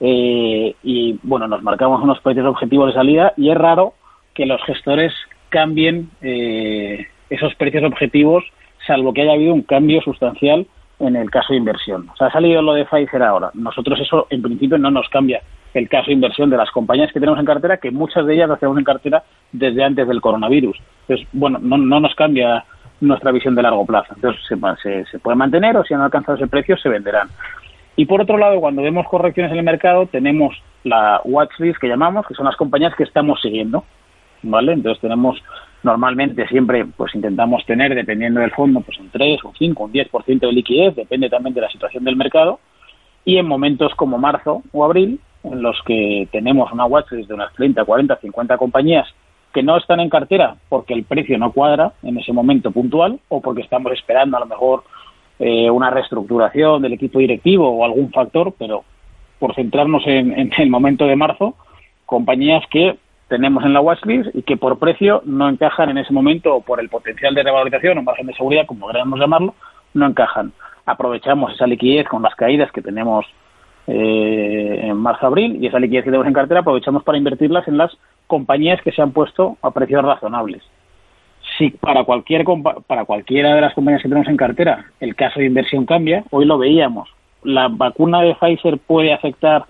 eh, y, bueno, nos marcamos unos precios objetivos de salida y es raro que los gestores cambien eh, esos precios objetivos, salvo que haya habido un cambio sustancial en el caso de inversión. O sea, ha salido lo de Pfizer ahora. Nosotros eso, en principio, no nos cambia el caso de inversión de las compañías que tenemos en cartera, que muchas de ellas las tenemos en cartera desde antes del coronavirus. Entonces, bueno, no, no nos cambia nuestra visión de largo plazo. Entonces, se, se, puede mantener o si han alcanzado ese precio, se venderán. Y por otro lado, cuando vemos correcciones en el mercado, tenemos la watchlist que llamamos, que son las compañías que estamos siguiendo. ¿Vale? Entonces tenemos normalmente siempre pues intentamos tener, dependiendo del fondo, pues un 3, un 5, un 10% de liquidez, depende también de la situación del mercado. Y en momentos como marzo o abril, en los que tenemos una watchlist de unas 30, 40, 50 compañías que no están en cartera porque el precio no cuadra en ese momento puntual o porque estamos esperando a lo mejor eh, una reestructuración del equipo directivo o algún factor, pero por centrarnos en, en el momento de marzo, compañías que tenemos en la watchlist y que por precio no encajan en ese momento o por el potencial de revalorización o margen de seguridad, como queramos llamarlo, no encajan. Aprovechamos esa liquidez con las caídas que tenemos eh, en marzo-abril y esa liquidez que tenemos en cartera aprovechamos para invertirlas en las compañías que se han puesto a precios razonables. Si para, cualquier, para cualquiera de las compañías que tenemos en cartera el caso de inversión cambia, hoy lo veíamos, la vacuna de Pfizer puede afectar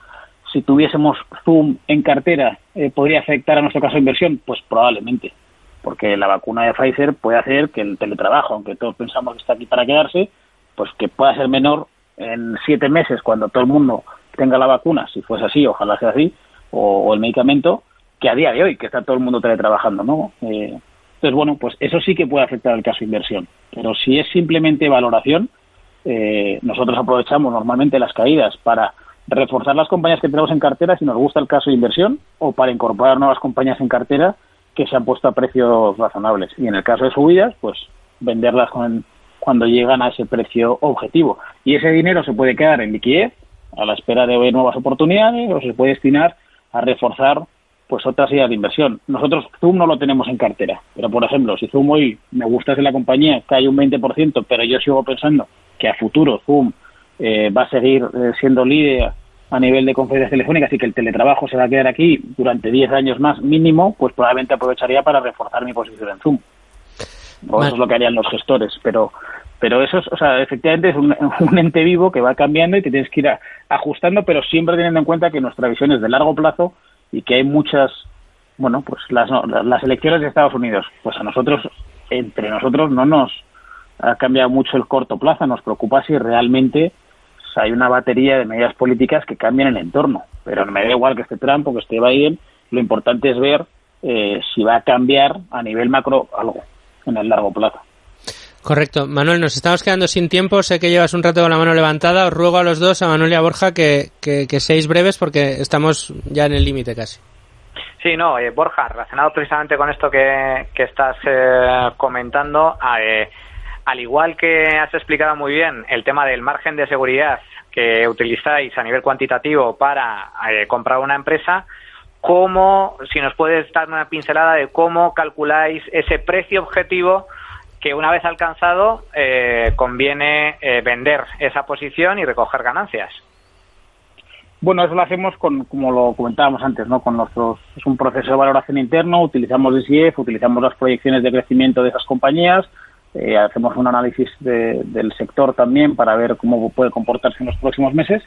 si tuviésemos Zoom en cartera, eh, ¿podría afectar a nuestro caso de inversión? Pues probablemente, porque la vacuna de Pfizer puede hacer que el teletrabajo, aunque todos pensamos que está aquí para quedarse, pues que pueda ser menor en siete meses cuando todo el mundo tenga la vacuna, si fuese así, ojalá sea así, o, el medicamento, que a día de hoy, que está todo el mundo teletrabajando, ¿no? Eh, entonces, bueno, pues eso sí que puede afectar al caso de inversión. Pero si es simplemente valoración, eh, nosotros aprovechamos normalmente las caídas para reforzar las compañías que tenemos en cartera si nos gusta el caso de inversión o para incorporar nuevas compañías en cartera que se han puesto a precios razonables. Y en el caso de subidas, pues venderlas cuando llegan a ese precio objetivo. Y ese dinero se puede quedar en liquidez a la espera de nuevas oportunidades o se puede destinar a reforzar pues otras ideas de inversión. Nosotros Zoom no lo tenemos en cartera, pero por ejemplo, si Zoom hoy me gusta de la compañía, cae un 20%, pero yo sigo pensando que a futuro Zoom eh, va a seguir eh, siendo líder a nivel de conferencias telefónicas y que el teletrabajo se va a quedar aquí durante 10 años más mínimo, pues probablemente aprovecharía para reforzar mi posición en Zoom. O eso es lo que harían los gestores, pero pero eso es, o sea, efectivamente es un, <laughs> ente vivo que va cambiando y que tienes que ir ajustando, pero siempre teniendo en cuenta que nuestra visión es de largo plazo y que hay muchas, bueno, pues las, las elecciones de Estados Unidos, pues a nosotros, entre nosotros no nos ha cambiado mucho el corto plazo, nos preocupa si realmente hay una batería de medidas políticas que cambian el entorno. Pero me da igual que esté Trump o que esté Biden, lo importante es ver eh, si va a cambiar a nivel macro algo en el largo plazo. Correcto. Manuel, nos estamos quedando sin tiempo. Sé que llevas un rato con la mano levantada. Os ruego a los dos, a Manuel y a Borja, que, que, seáis breves porque estamos ya en el límite casi. Sí, no, eh, Borja, relacionado precisamente con esto que, que estás eh, comentando, eh, al igual que has explicado muy bien el tema del margen de seguridad que utilizáis a nivel cuantitativo para eh, comprar una empresa, ¿cómo, si nos puedes dar una pincelada de cómo calculáis ese precio objetivo que una vez alcanzado eh, conviene eh, vender esa posición y recoger ganancias? Bueno, eso lo hacemos con, como lo comentábamos antes, ¿no? Con nuestros, es un proceso de valoración interno, utilizamos DCF, utilizamos las proyecciones de crecimiento de esas compañías, eh, hacemos un análisis del sector también para ver cómo puede comportarse en los próximos meses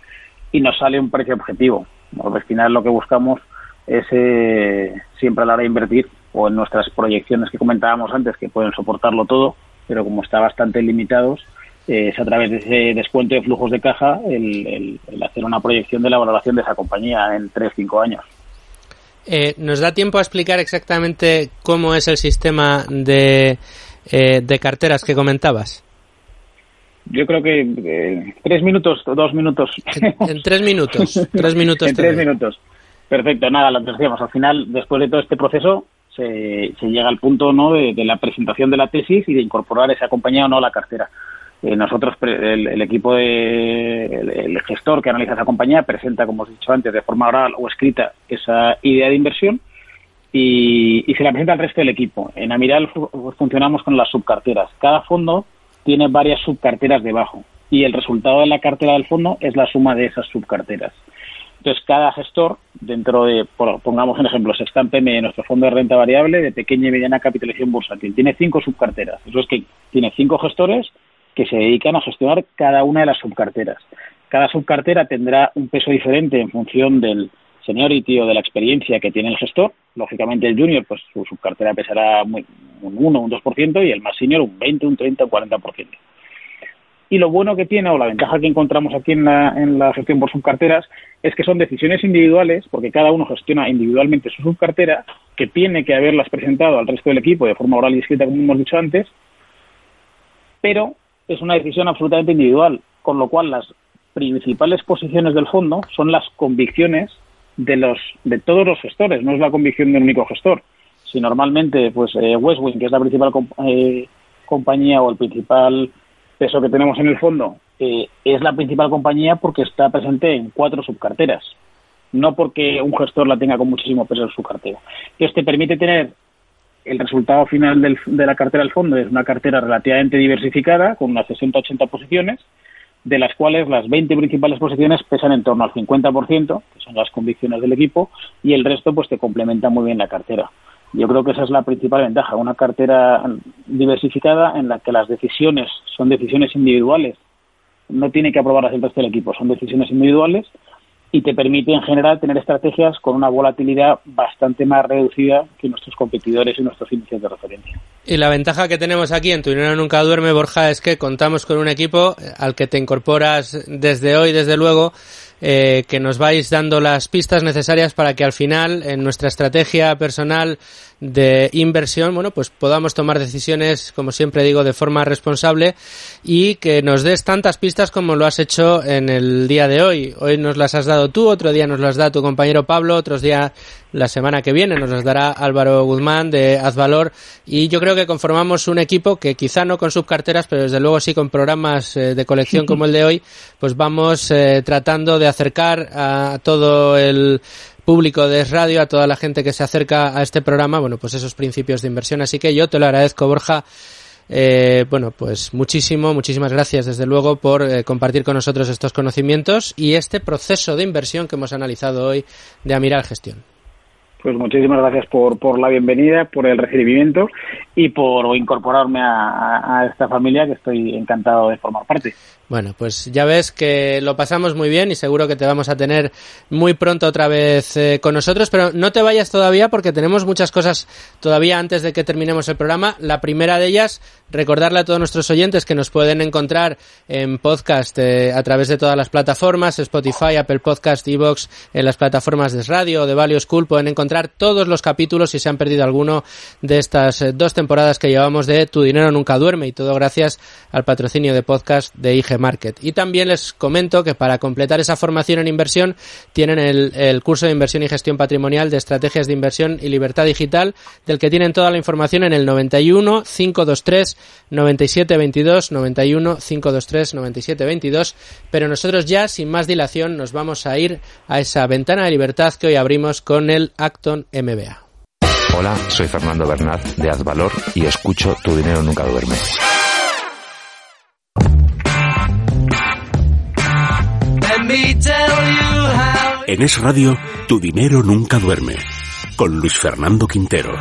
y nos sale un precio objetivo. al final lo que buscamos es eh, siempre a la hora de invertir o en nuestras proyecciones que comentábamos antes que pueden soportarlo todo, pero como está bastante limitados, eh, es a través de ese descuento de flujos de caja el, hacer una proyección de la valoración de esa compañía en 3-5 años. ¿Nos da tiempo a explicar exactamente cómo es el sistema de eh, de carteras que comentabas? Yo creo que eh, tres minutos, dos minutos. En, <laughs> tres minutos, tres minutos. en tres minutos. Perfecto, nada, lo decíamos. Al final, después de todo este proceso, se, llega al punto ¿no? De, la presentación de la tesis y de incorporar esa compañía o no a la cartera. Eh, nosotros, el, equipo de el, gestor que analiza esa compañía presenta, como os he dicho antes, de forma oral o escrita esa idea de inversión y, se la presenta al resto del equipo. En Amiral funcionamos con las subcarteras. Cada fondo tiene varias subcarteras debajo y el resultado de la cartera del fondo es la suma de esas subcarteras. Entonces, cada gestor, dentro de, pongamos un ejemplo, Sextant PM, nuestro fondo de renta variable de pequeña y mediana capitalización bursátil, tiene cinco subcarteras. Eso es que tiene cinco gestores que se dedican a gestionar cada una de las subcarteras. Cada subcartera tendrá un peso diferente en función del seniority o de la experiencia que tiene el gestor. Lógicamente el junior, pues su subcartera pesará un 1, un 2% y el más senior un 20, un 30, un 40%. Y lo bueno que tiene, o la ventaja que encontramos aquí en la, en la gestión por subcarteras, es que son decisiones individuales, porque cada uno gestiona individualmente su subcartera, que tiene que haberlas presentado al resto del equipo de forma oral y escrita, como hemos dicho antes, pero es una decisión absolutamente individual, con lo cual las principales posiciones del fondo son las convicciones de los de todos los gestores, no es la convicción de un único gestor. Si normalmente, pues eh, que es la principal eh, compañía o el principal peso que tenemos en el fondo eh, es la principal compañía porque está presente en cuatro subcarteras, no porque un gestor la tenga con muchísimo peso en su cartera. Esto te permite tener el resultado final de la cartera del fondo, es una cartera relativamente diversificada, con unas 60-80 posiciones, de las cuales las 20 principales posiciones pesan en torno al 50%, que son las convicciones del equipo, y el resto pues te complementa muy bien la cartera. Yo creo que esa es la principal ventaja, una cartera diversificada en la que las decisiones son decisiones individuales, no tiene que aprobarlas el resto del equipo, son decisiones individuales y te permite en general tener estrategias con una volatilidad bastante más reducida que nuestros competidores y nuestros índices de referencia. Y la ventaja que tenemos aquí en Tu Dinero Nunca Duerme, Borja, es que contamos con un equipo al que te incorporas desde hoy, desde luego, eh, que nos vais dando las pistas necesarias para que al final en nuestra estrategia personal de inversión, bueno, pues podamos tomar decisiones, como siempre digo, de forma responsable y que nos des tantas pistas como lo has hecho en el día de hoy. Hoy nos las has dado tú, otro día nos las da tu compañero Pablo, otros días la semana que viene nos las dará Álvaro Guzmán de Hazvalor y yo creo que conformamos un equipo que quizá no con subcarteras, pero desde luego sí con programas eh, de colección como el de hoy, pues vamos eh, tratando de acercar a todo el público de radio, a toda la gente que se acerca a este programa, bueno, pues esos principios de inversión. Así que yo te lo agradezco, Borja. Eh, bueno, pues muchísimo, muchísimas gracias desde luego por eh, compartir con nosotros estos conocimientos y este proceso de inversión que hemos analizado hoy de Amiral Gestión. Pues muchísimas gracias por, por la bienvenida, por el recibimiento y por incorporarme a, a esta familia que estoy encantado de formar parte. Bueno, pues ya ves que lo pasamos muy bien y seguro que te vamos a tener muy pronto otra vez eh, con nosotros, pero no te vayas todavía porque tenemos muchas cosas todavía antes de que terminemos el programa. La primera de ellas, recordarle a todos nuestros oyentes que nos pueden encontrar en podcast eh, a través de todas las plataformas, Spotify, Apple Podcast, Evox, en las plataformas de radio de Value School, pueden encontrar todos los capítulos si se han perdido alguno de estas eh, dos temporadas que llevamos de Tu Dinero Nunca Duerme y todo gracias al patrocinio de podcast de IG Market. Y también les comento que para completar esa formación en inversión tienen el, curso de inversión y gestión patrimonial de estrategias de inversión y libertad digital, del que tienen toda la información en el 91 523 9722 91 523 9722. Pero nosotros ya, sin más dilación, nos vamos a ir a esa ventana de libertad que hoy abrimos con el Acton MBA. Hola, soy Fernando Bernat de Advalor y escucho Tu dinero nunca duerme. En Es Radio, tu dinero nunca duerme. Con Luis Fernando Quintero.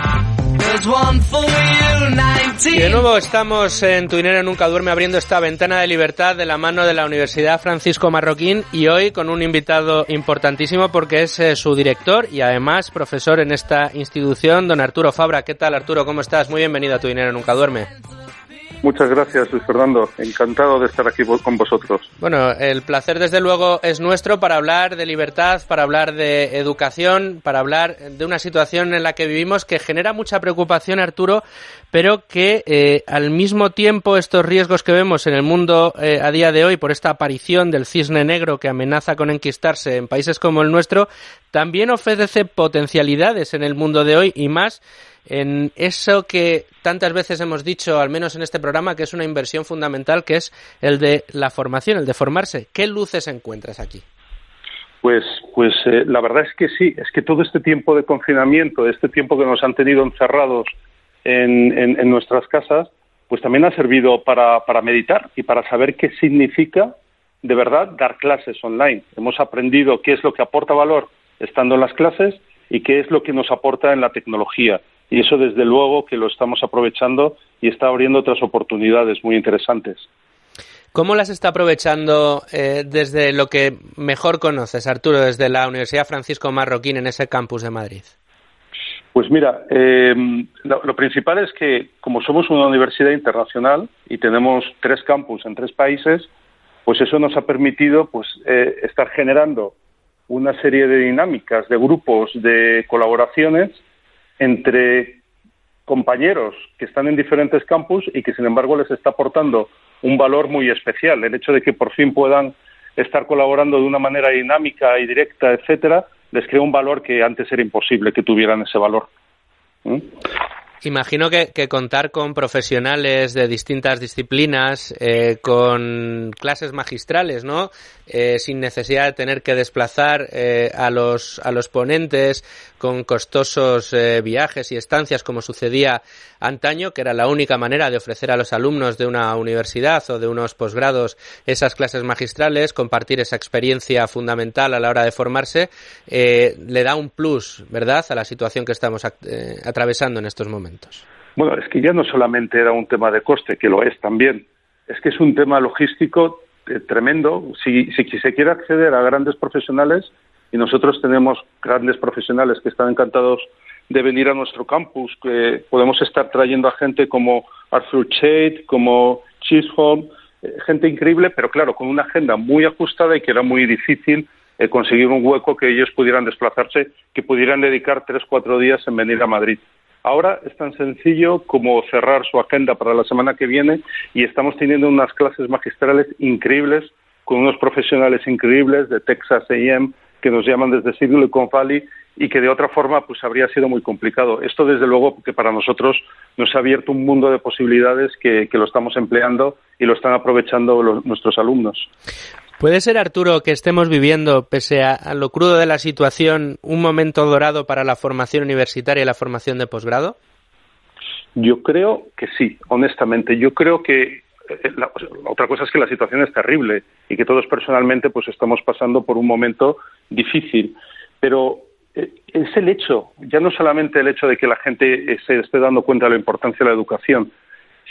Y de nuevo estamos en Tu Dinero Nunca Duerme abriendo esta ventana de libertad de la mano de la Universidad Francisco Marroquín y hoy con un invitado importantísimo porque es eh, su director y además profesor en esta institución, don Arturo Fabra. ¿Qué tal Arturo? ¿Cómo estás? Muy bienvenido a Tu Dinero Nunca Duerme. Muchas gracias, Luis Fernando. Encantado de estar aquí con vosotros. Bueno, el placer desde luego es nuestro para hablar de libertad, para hablar de educación, para hablar de una situación en la que vivimos que genera mucha preocupación, Arturo, pero que eh, al mismo tiempo estos riesgos que vemos en el mundo eh, a día de hoy por esta aparición del cisne negro que amenaza con enquistarse en países como el nuestro, también ofrece potencialidades en el mundo de hoy y más en eso que tantas veces hemos dicho, al menos en este programa, que es una inversión fundamental, que es el de la formación, el de formarse. ¿Qué luces encuentras aquí? Pues, pues eh, la verdad es que sí, es que todo este tiempo de confinamiento, este tiempo que nos han tenido encerrados en, nuestras casas, pues también ha servido para, para meditar y para saber qué significa de verdad dar clases online. Hemos aprendido qué es lo que aporta valor estando en las clases y qué es lo que nos aporta en la tecnología y eso desde luego que lo estamos aprovechando y está abriendo otras oportunidades muy interesantes. ¿Cómo las está aprovechando eh, desde lo que mejor conoces, Arturo, desde la Universidad Francisco Marroquín en ese campus de Madrid? Pues mira, em, lo, principal es que como somos una universidad internacional y tenemos tres campus en tres países, pues eso nos ha permitido pues, eh, estar generando una serie de dinámicas, de grupos, de colaboraciones entre compañeros que están en diferentes campus y que sin embargo les está aportando un valor muy especial. El hecho de que por fin puedan estar colaborando de una manera dinámica y directa, etcétera, les crea un valor que antes era imposible que tuvieran ese valor. ¿Mm? Imagino que, contar con profesionales de distintas disciplinas, eh, con clases magistrales, ¿no? Eh, sin necesidad de tener que desplazar eh, a, los, a los ponentes con costosos viajes y estancias, como sucedía antaño, que era la única manera de ofrecer a los alumnos de una universidad o de unos posgrados esas clases magistrales, compartir esa experiencia fundamental a la hora de formarse, le da un plus, ¿verdad?, a la situación que estamos atravesando en estos momentos. Bueno, es que ya no solamente era un tema de coste, que lo es también, es que es un tema logístico eh, tremendo. Si, se quiere acceder a grandes profesionales, y nosotros tenemos grandes profesionales que están encantados de venir a nuestro campus, que podemos estar trayendo a gente como Arthur Chait, como Chisholm, eh, gente increíble, pero claro, con una agenda muy ajustada y que era muy difícil eh, conseguir un hueco que ellos pudieran desplazarse, que pudieran dedicar tres, cuatro días en venir a Madrid. Ahora es tan sencillo como cerrar su agenda para la semana que viene y estamos teniendo unas clases magistrales increíbles con unos profesionales increíbles de Texas A&M que nos llaman desde Silicon Valley y que de otra forma pues habría sido muy complicado. Esto desde luego que para nosotros nos ha abierto un mundo de posibilidades que, lo estamos empleando y lo están aprovechando nuestros alumnos. ¿Puede ser, Arturo, que estemos viviendo, pese a, lo crudo de la situación, un momento dorado para la formación universitaria y la formación de posgrado? Yo creo que sí, honestamente. Yo creo que eh, otra cosa es que la situación es terrible y que todos personalmente pues estamos pasando por un momento difícil, pero eh, es el hecho, ya no solamente el hecho de que la gente se esté dando cuenta de la importancia de la educación,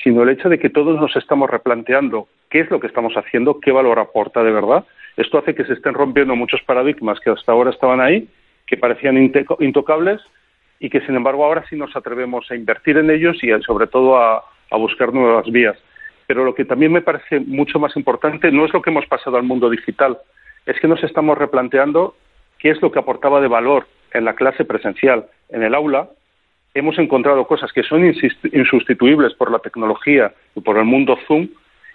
sino el hecho de que todos nos estamos replanteando qué es lo que estamos haciendo, qué valor aporta de verdad. Esto hace que se estén rompiendo muchos paradigmas que hasta ahora estaban ahí, que parecían intocables y que sin embargo ahora sí nos atrevemos a invertir en ellos y sobre todo a, buscar nuevas vías. Pero lo que también me parece mucho más importante no es lo que hemos pasado al mundo digital, es que nos estamos replanteando qué es lo que aportaba de valor en la clase presencial, en el aula, hemos encontrado cosas que son insustituibles por la tecnología y por el mundo Zoom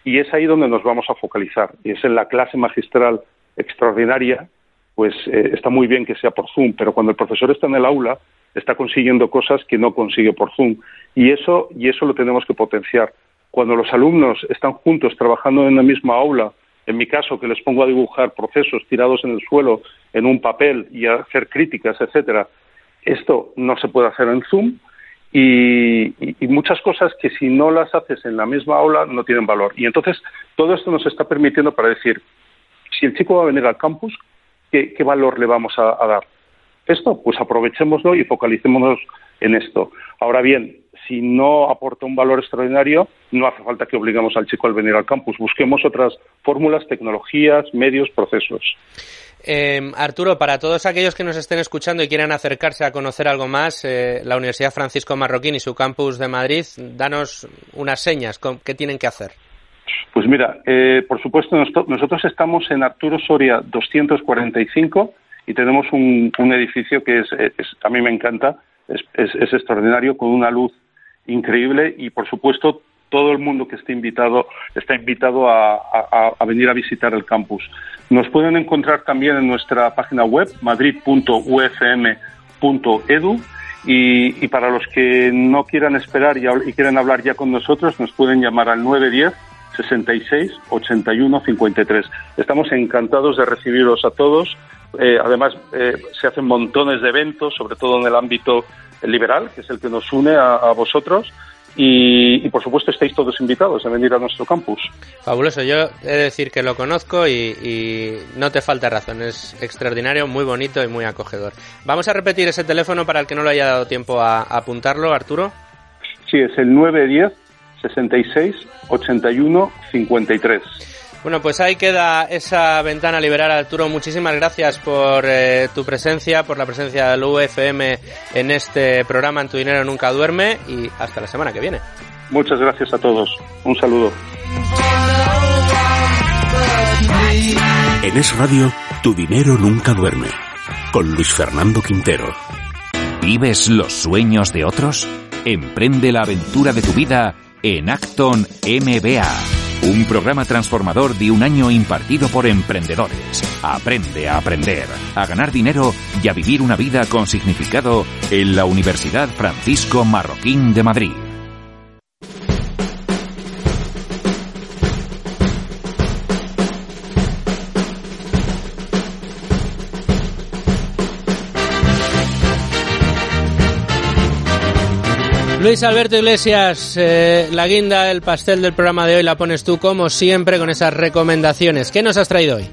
y es ahí donde nos vamos a focalizar. Y es en la clase magistral extraordinaria, pues eh, está muy bien que sea por Zoom, pero cuando el profesor está en el aula está consiguiendo cosas que no consigue por Zoom y eso y eso lo tenemos que potenciar. Cuando los alumnos están juntos trabajando en la misma aula, en mi caso que les pongo a dibujar procesos tirados en el suelo en un papel y a hacer críticas, etcétera, esto no se puede hacer en Zoom y, muchas cosas que si no las haces en la misma aula no tienen valor. Y entonces todo esto nos está permitiendo para decir, si el chico va a venir al campus, ¿qué, valor le vamos a, dar? Esto, pues aprovechémoslo y focalicémonos en esto. Ahora bien, si no aporta un valor extraordinario, no hace falta que obliguemos al chico a venir al campus. Busquemos otras fórmulas, tecnologías, medios, procesos. Eh, Arturo, para todos aquellos que nos estén escuchando y quieran acercarse a conocer algo más, eh, la Universidad Francisco Marroquín y su campus de Madrid, danos unas señas, ¿qué tienen que hacer? Pues mira, eh, por supuesto, nosotros estamos en Arturo Soria 245 y tenemos un, edificio que es, es- a mí me encanta, es extraordinario, con una luz increíble y, por supuesto, todo el mundo que esté invitado está invitado a, venir a visitar el campus. Nos pueden encontrar también en nuestra página web, madrid.ufm.edu. Y, para los que no quieran esperar y, y quieren hablar ya con nosotros, nos pueden llamar al 910 66 81 53. Estamos encantados de recibiros a todos. Eh, además, eh, se hacen montones de eventos, sobre todo en el ámbito liberal, que es el que nos une a vosotros. Y, y, por supuesto, estáis todos invitados a venir a nuestro campus. Fabuloso, yo he de decir que lo conozco y, y no te falta razón, es extraordinario, muy bonito y muy acogedor. Vamos a repetir ese teléfono para el que no lo haya dado tiempo a, a apuntarlo, Arturo. Sí, es el 910 66 81 53. Bueno, pues ahí queda esa ventana liberal, Arturo. Muchísimas gracias por eh, tu presencia, por la presencia del UFM en este programa En tu dinero nunca duerme y hasta la semana que viene. Muchas gracias a todos. Un saludo. En Es Radio, tu dinero nunca duerme. Con Luis Fernando Quintero. ¿Vives los sueños de otros? Emprende la aventura de tu vida en Acton MBA. Un programa transformador de un año impartido por emprendedores. Aprende a aprender, a ganar dinero y a vivir una vida con significado en la Universidad Francisco Marroquín de Madrid. Luis Alberto Iglesias, eh, la guinda, el pastel del programa de hoy la pones tú como siempre con esas recomendaciones. ¿Qué nos has traído hoy?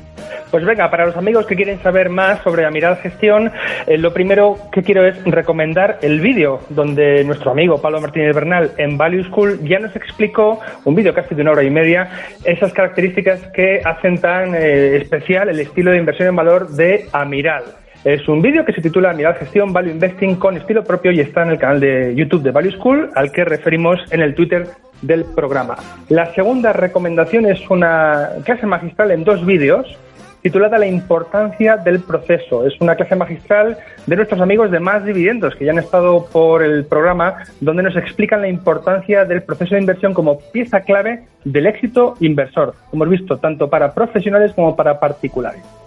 Pues venga, para los amigos que quieren saber más sobre Amiral Gestión, eh, lo primero que quiero es recomendar el vídeo donde nuestro amigo Pablo Martínez Bernal en Value School ya nos explicó, un vídeo casi de una hora y media, esas características que hacen tan eh, especial el estilo de inversión en valor de Amiral. Es un vídeo que se titula Amiral Gestión Value Investing con estilo propio y está en el canal de YouTube de Value School, al que referimos en el Twitter del programa. La segunda recomendación es una clase magistral en dos vídeos titulada La importancia del proceso. Es una clase magistral de nuestros amigos de Más Dividendos, que ya han estado por el programa, donde nos explican la importancia del proceso de inversión como pieza clave del éxito inversor. Hemos visto tanto para profesionales como para particulares.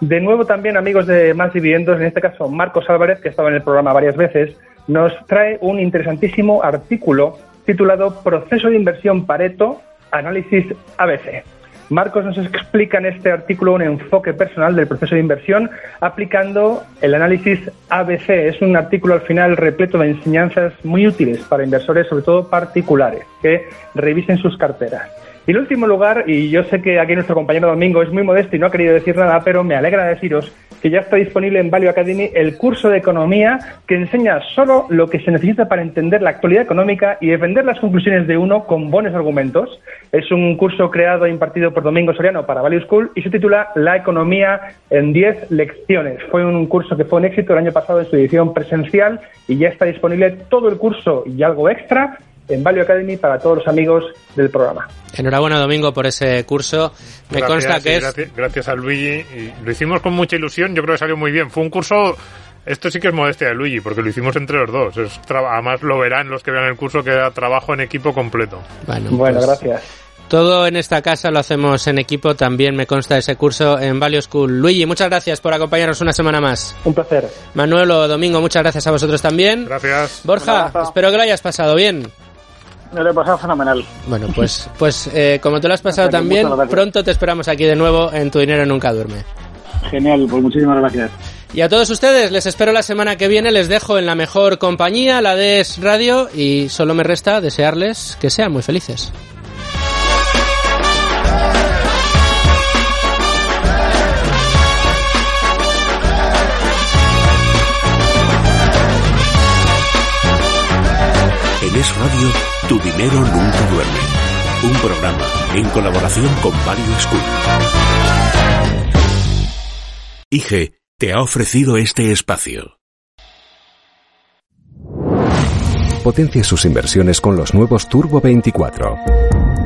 De nuevo también amigos de Más Dividendos, en este caso Marcos Álvarez, que ha estado en el programa varias veces, nos trae un interesantísimo artículo titulado Proceso de inversión Pareto, análisis ABC. Marcos nos explica en este artículo un enfoque personal del proceso de inversión aplicando el análisis ABC. Es un artículo al final repleto de enseñanzas muy útiles para inversores, sobre todo particulares, que revisen sus carteras. Y en último lugar, y yo sé que aquí nuestro compañero Domingo es muy modesto y no ha querido decir nada, pero me alegra deciros que ya está disponible en Value Academy el curso de economía que enseña solo lo que se necesita para entender la actualidad económica y defender las conclusiones de uno con buenos argumentos. Es un curso creado e impartido por Domingo Soriano para Value School y se titula La economía en 10 lecciones. Fue un curso que fue un éxito el año pasado en su edición presencial y ya está disponible todo el curso y algo extra en Value Academy para todos los amigos del programa. Enhorabuena, Domingo, por ese curso. Me gracias, consta que es... Gracias, gracias a Luigi. Y lo hicimos con mucha ilusión, yo creo que salió muy bien. Fue un curso... Esto sí que es modestia de Luigi, porque lo hicimos entre los dos. Es tra- Además lo verán los que vean el curso, que era trabajo en equipo completo. Bueno, Bueno, pues, gracias. Todo en esta casa lo hacemos en equipo, también me consta ese curso en Value School. Luigi, muchas gracias por acompañarnos una semana más. Un placer. Manuel o Domingo, muchas gracias a vosotros también. Gracias. Borja, espero que lo hayas pasado bien. Me lo he pasado fenomenal. Bueno, pues, <laughs> pues eh, como te lo has pasado también, pronto te esperamos aquí de nuevo en Tu Dinero Nunca Duerme. Genial, pues muchísimas gracias. Y a todos ustedes, les espero la semana que viene, les dejo en la mejor compañía, la de Es Radio, y solo me resta desearles que sean muy felices. En Es Radio, tu dinero nunca duerme. Un programa en colaboración con Value School. IGE te ha ofrecido este espacio. Potencia sus inversiones con los nuevos Turbo 24.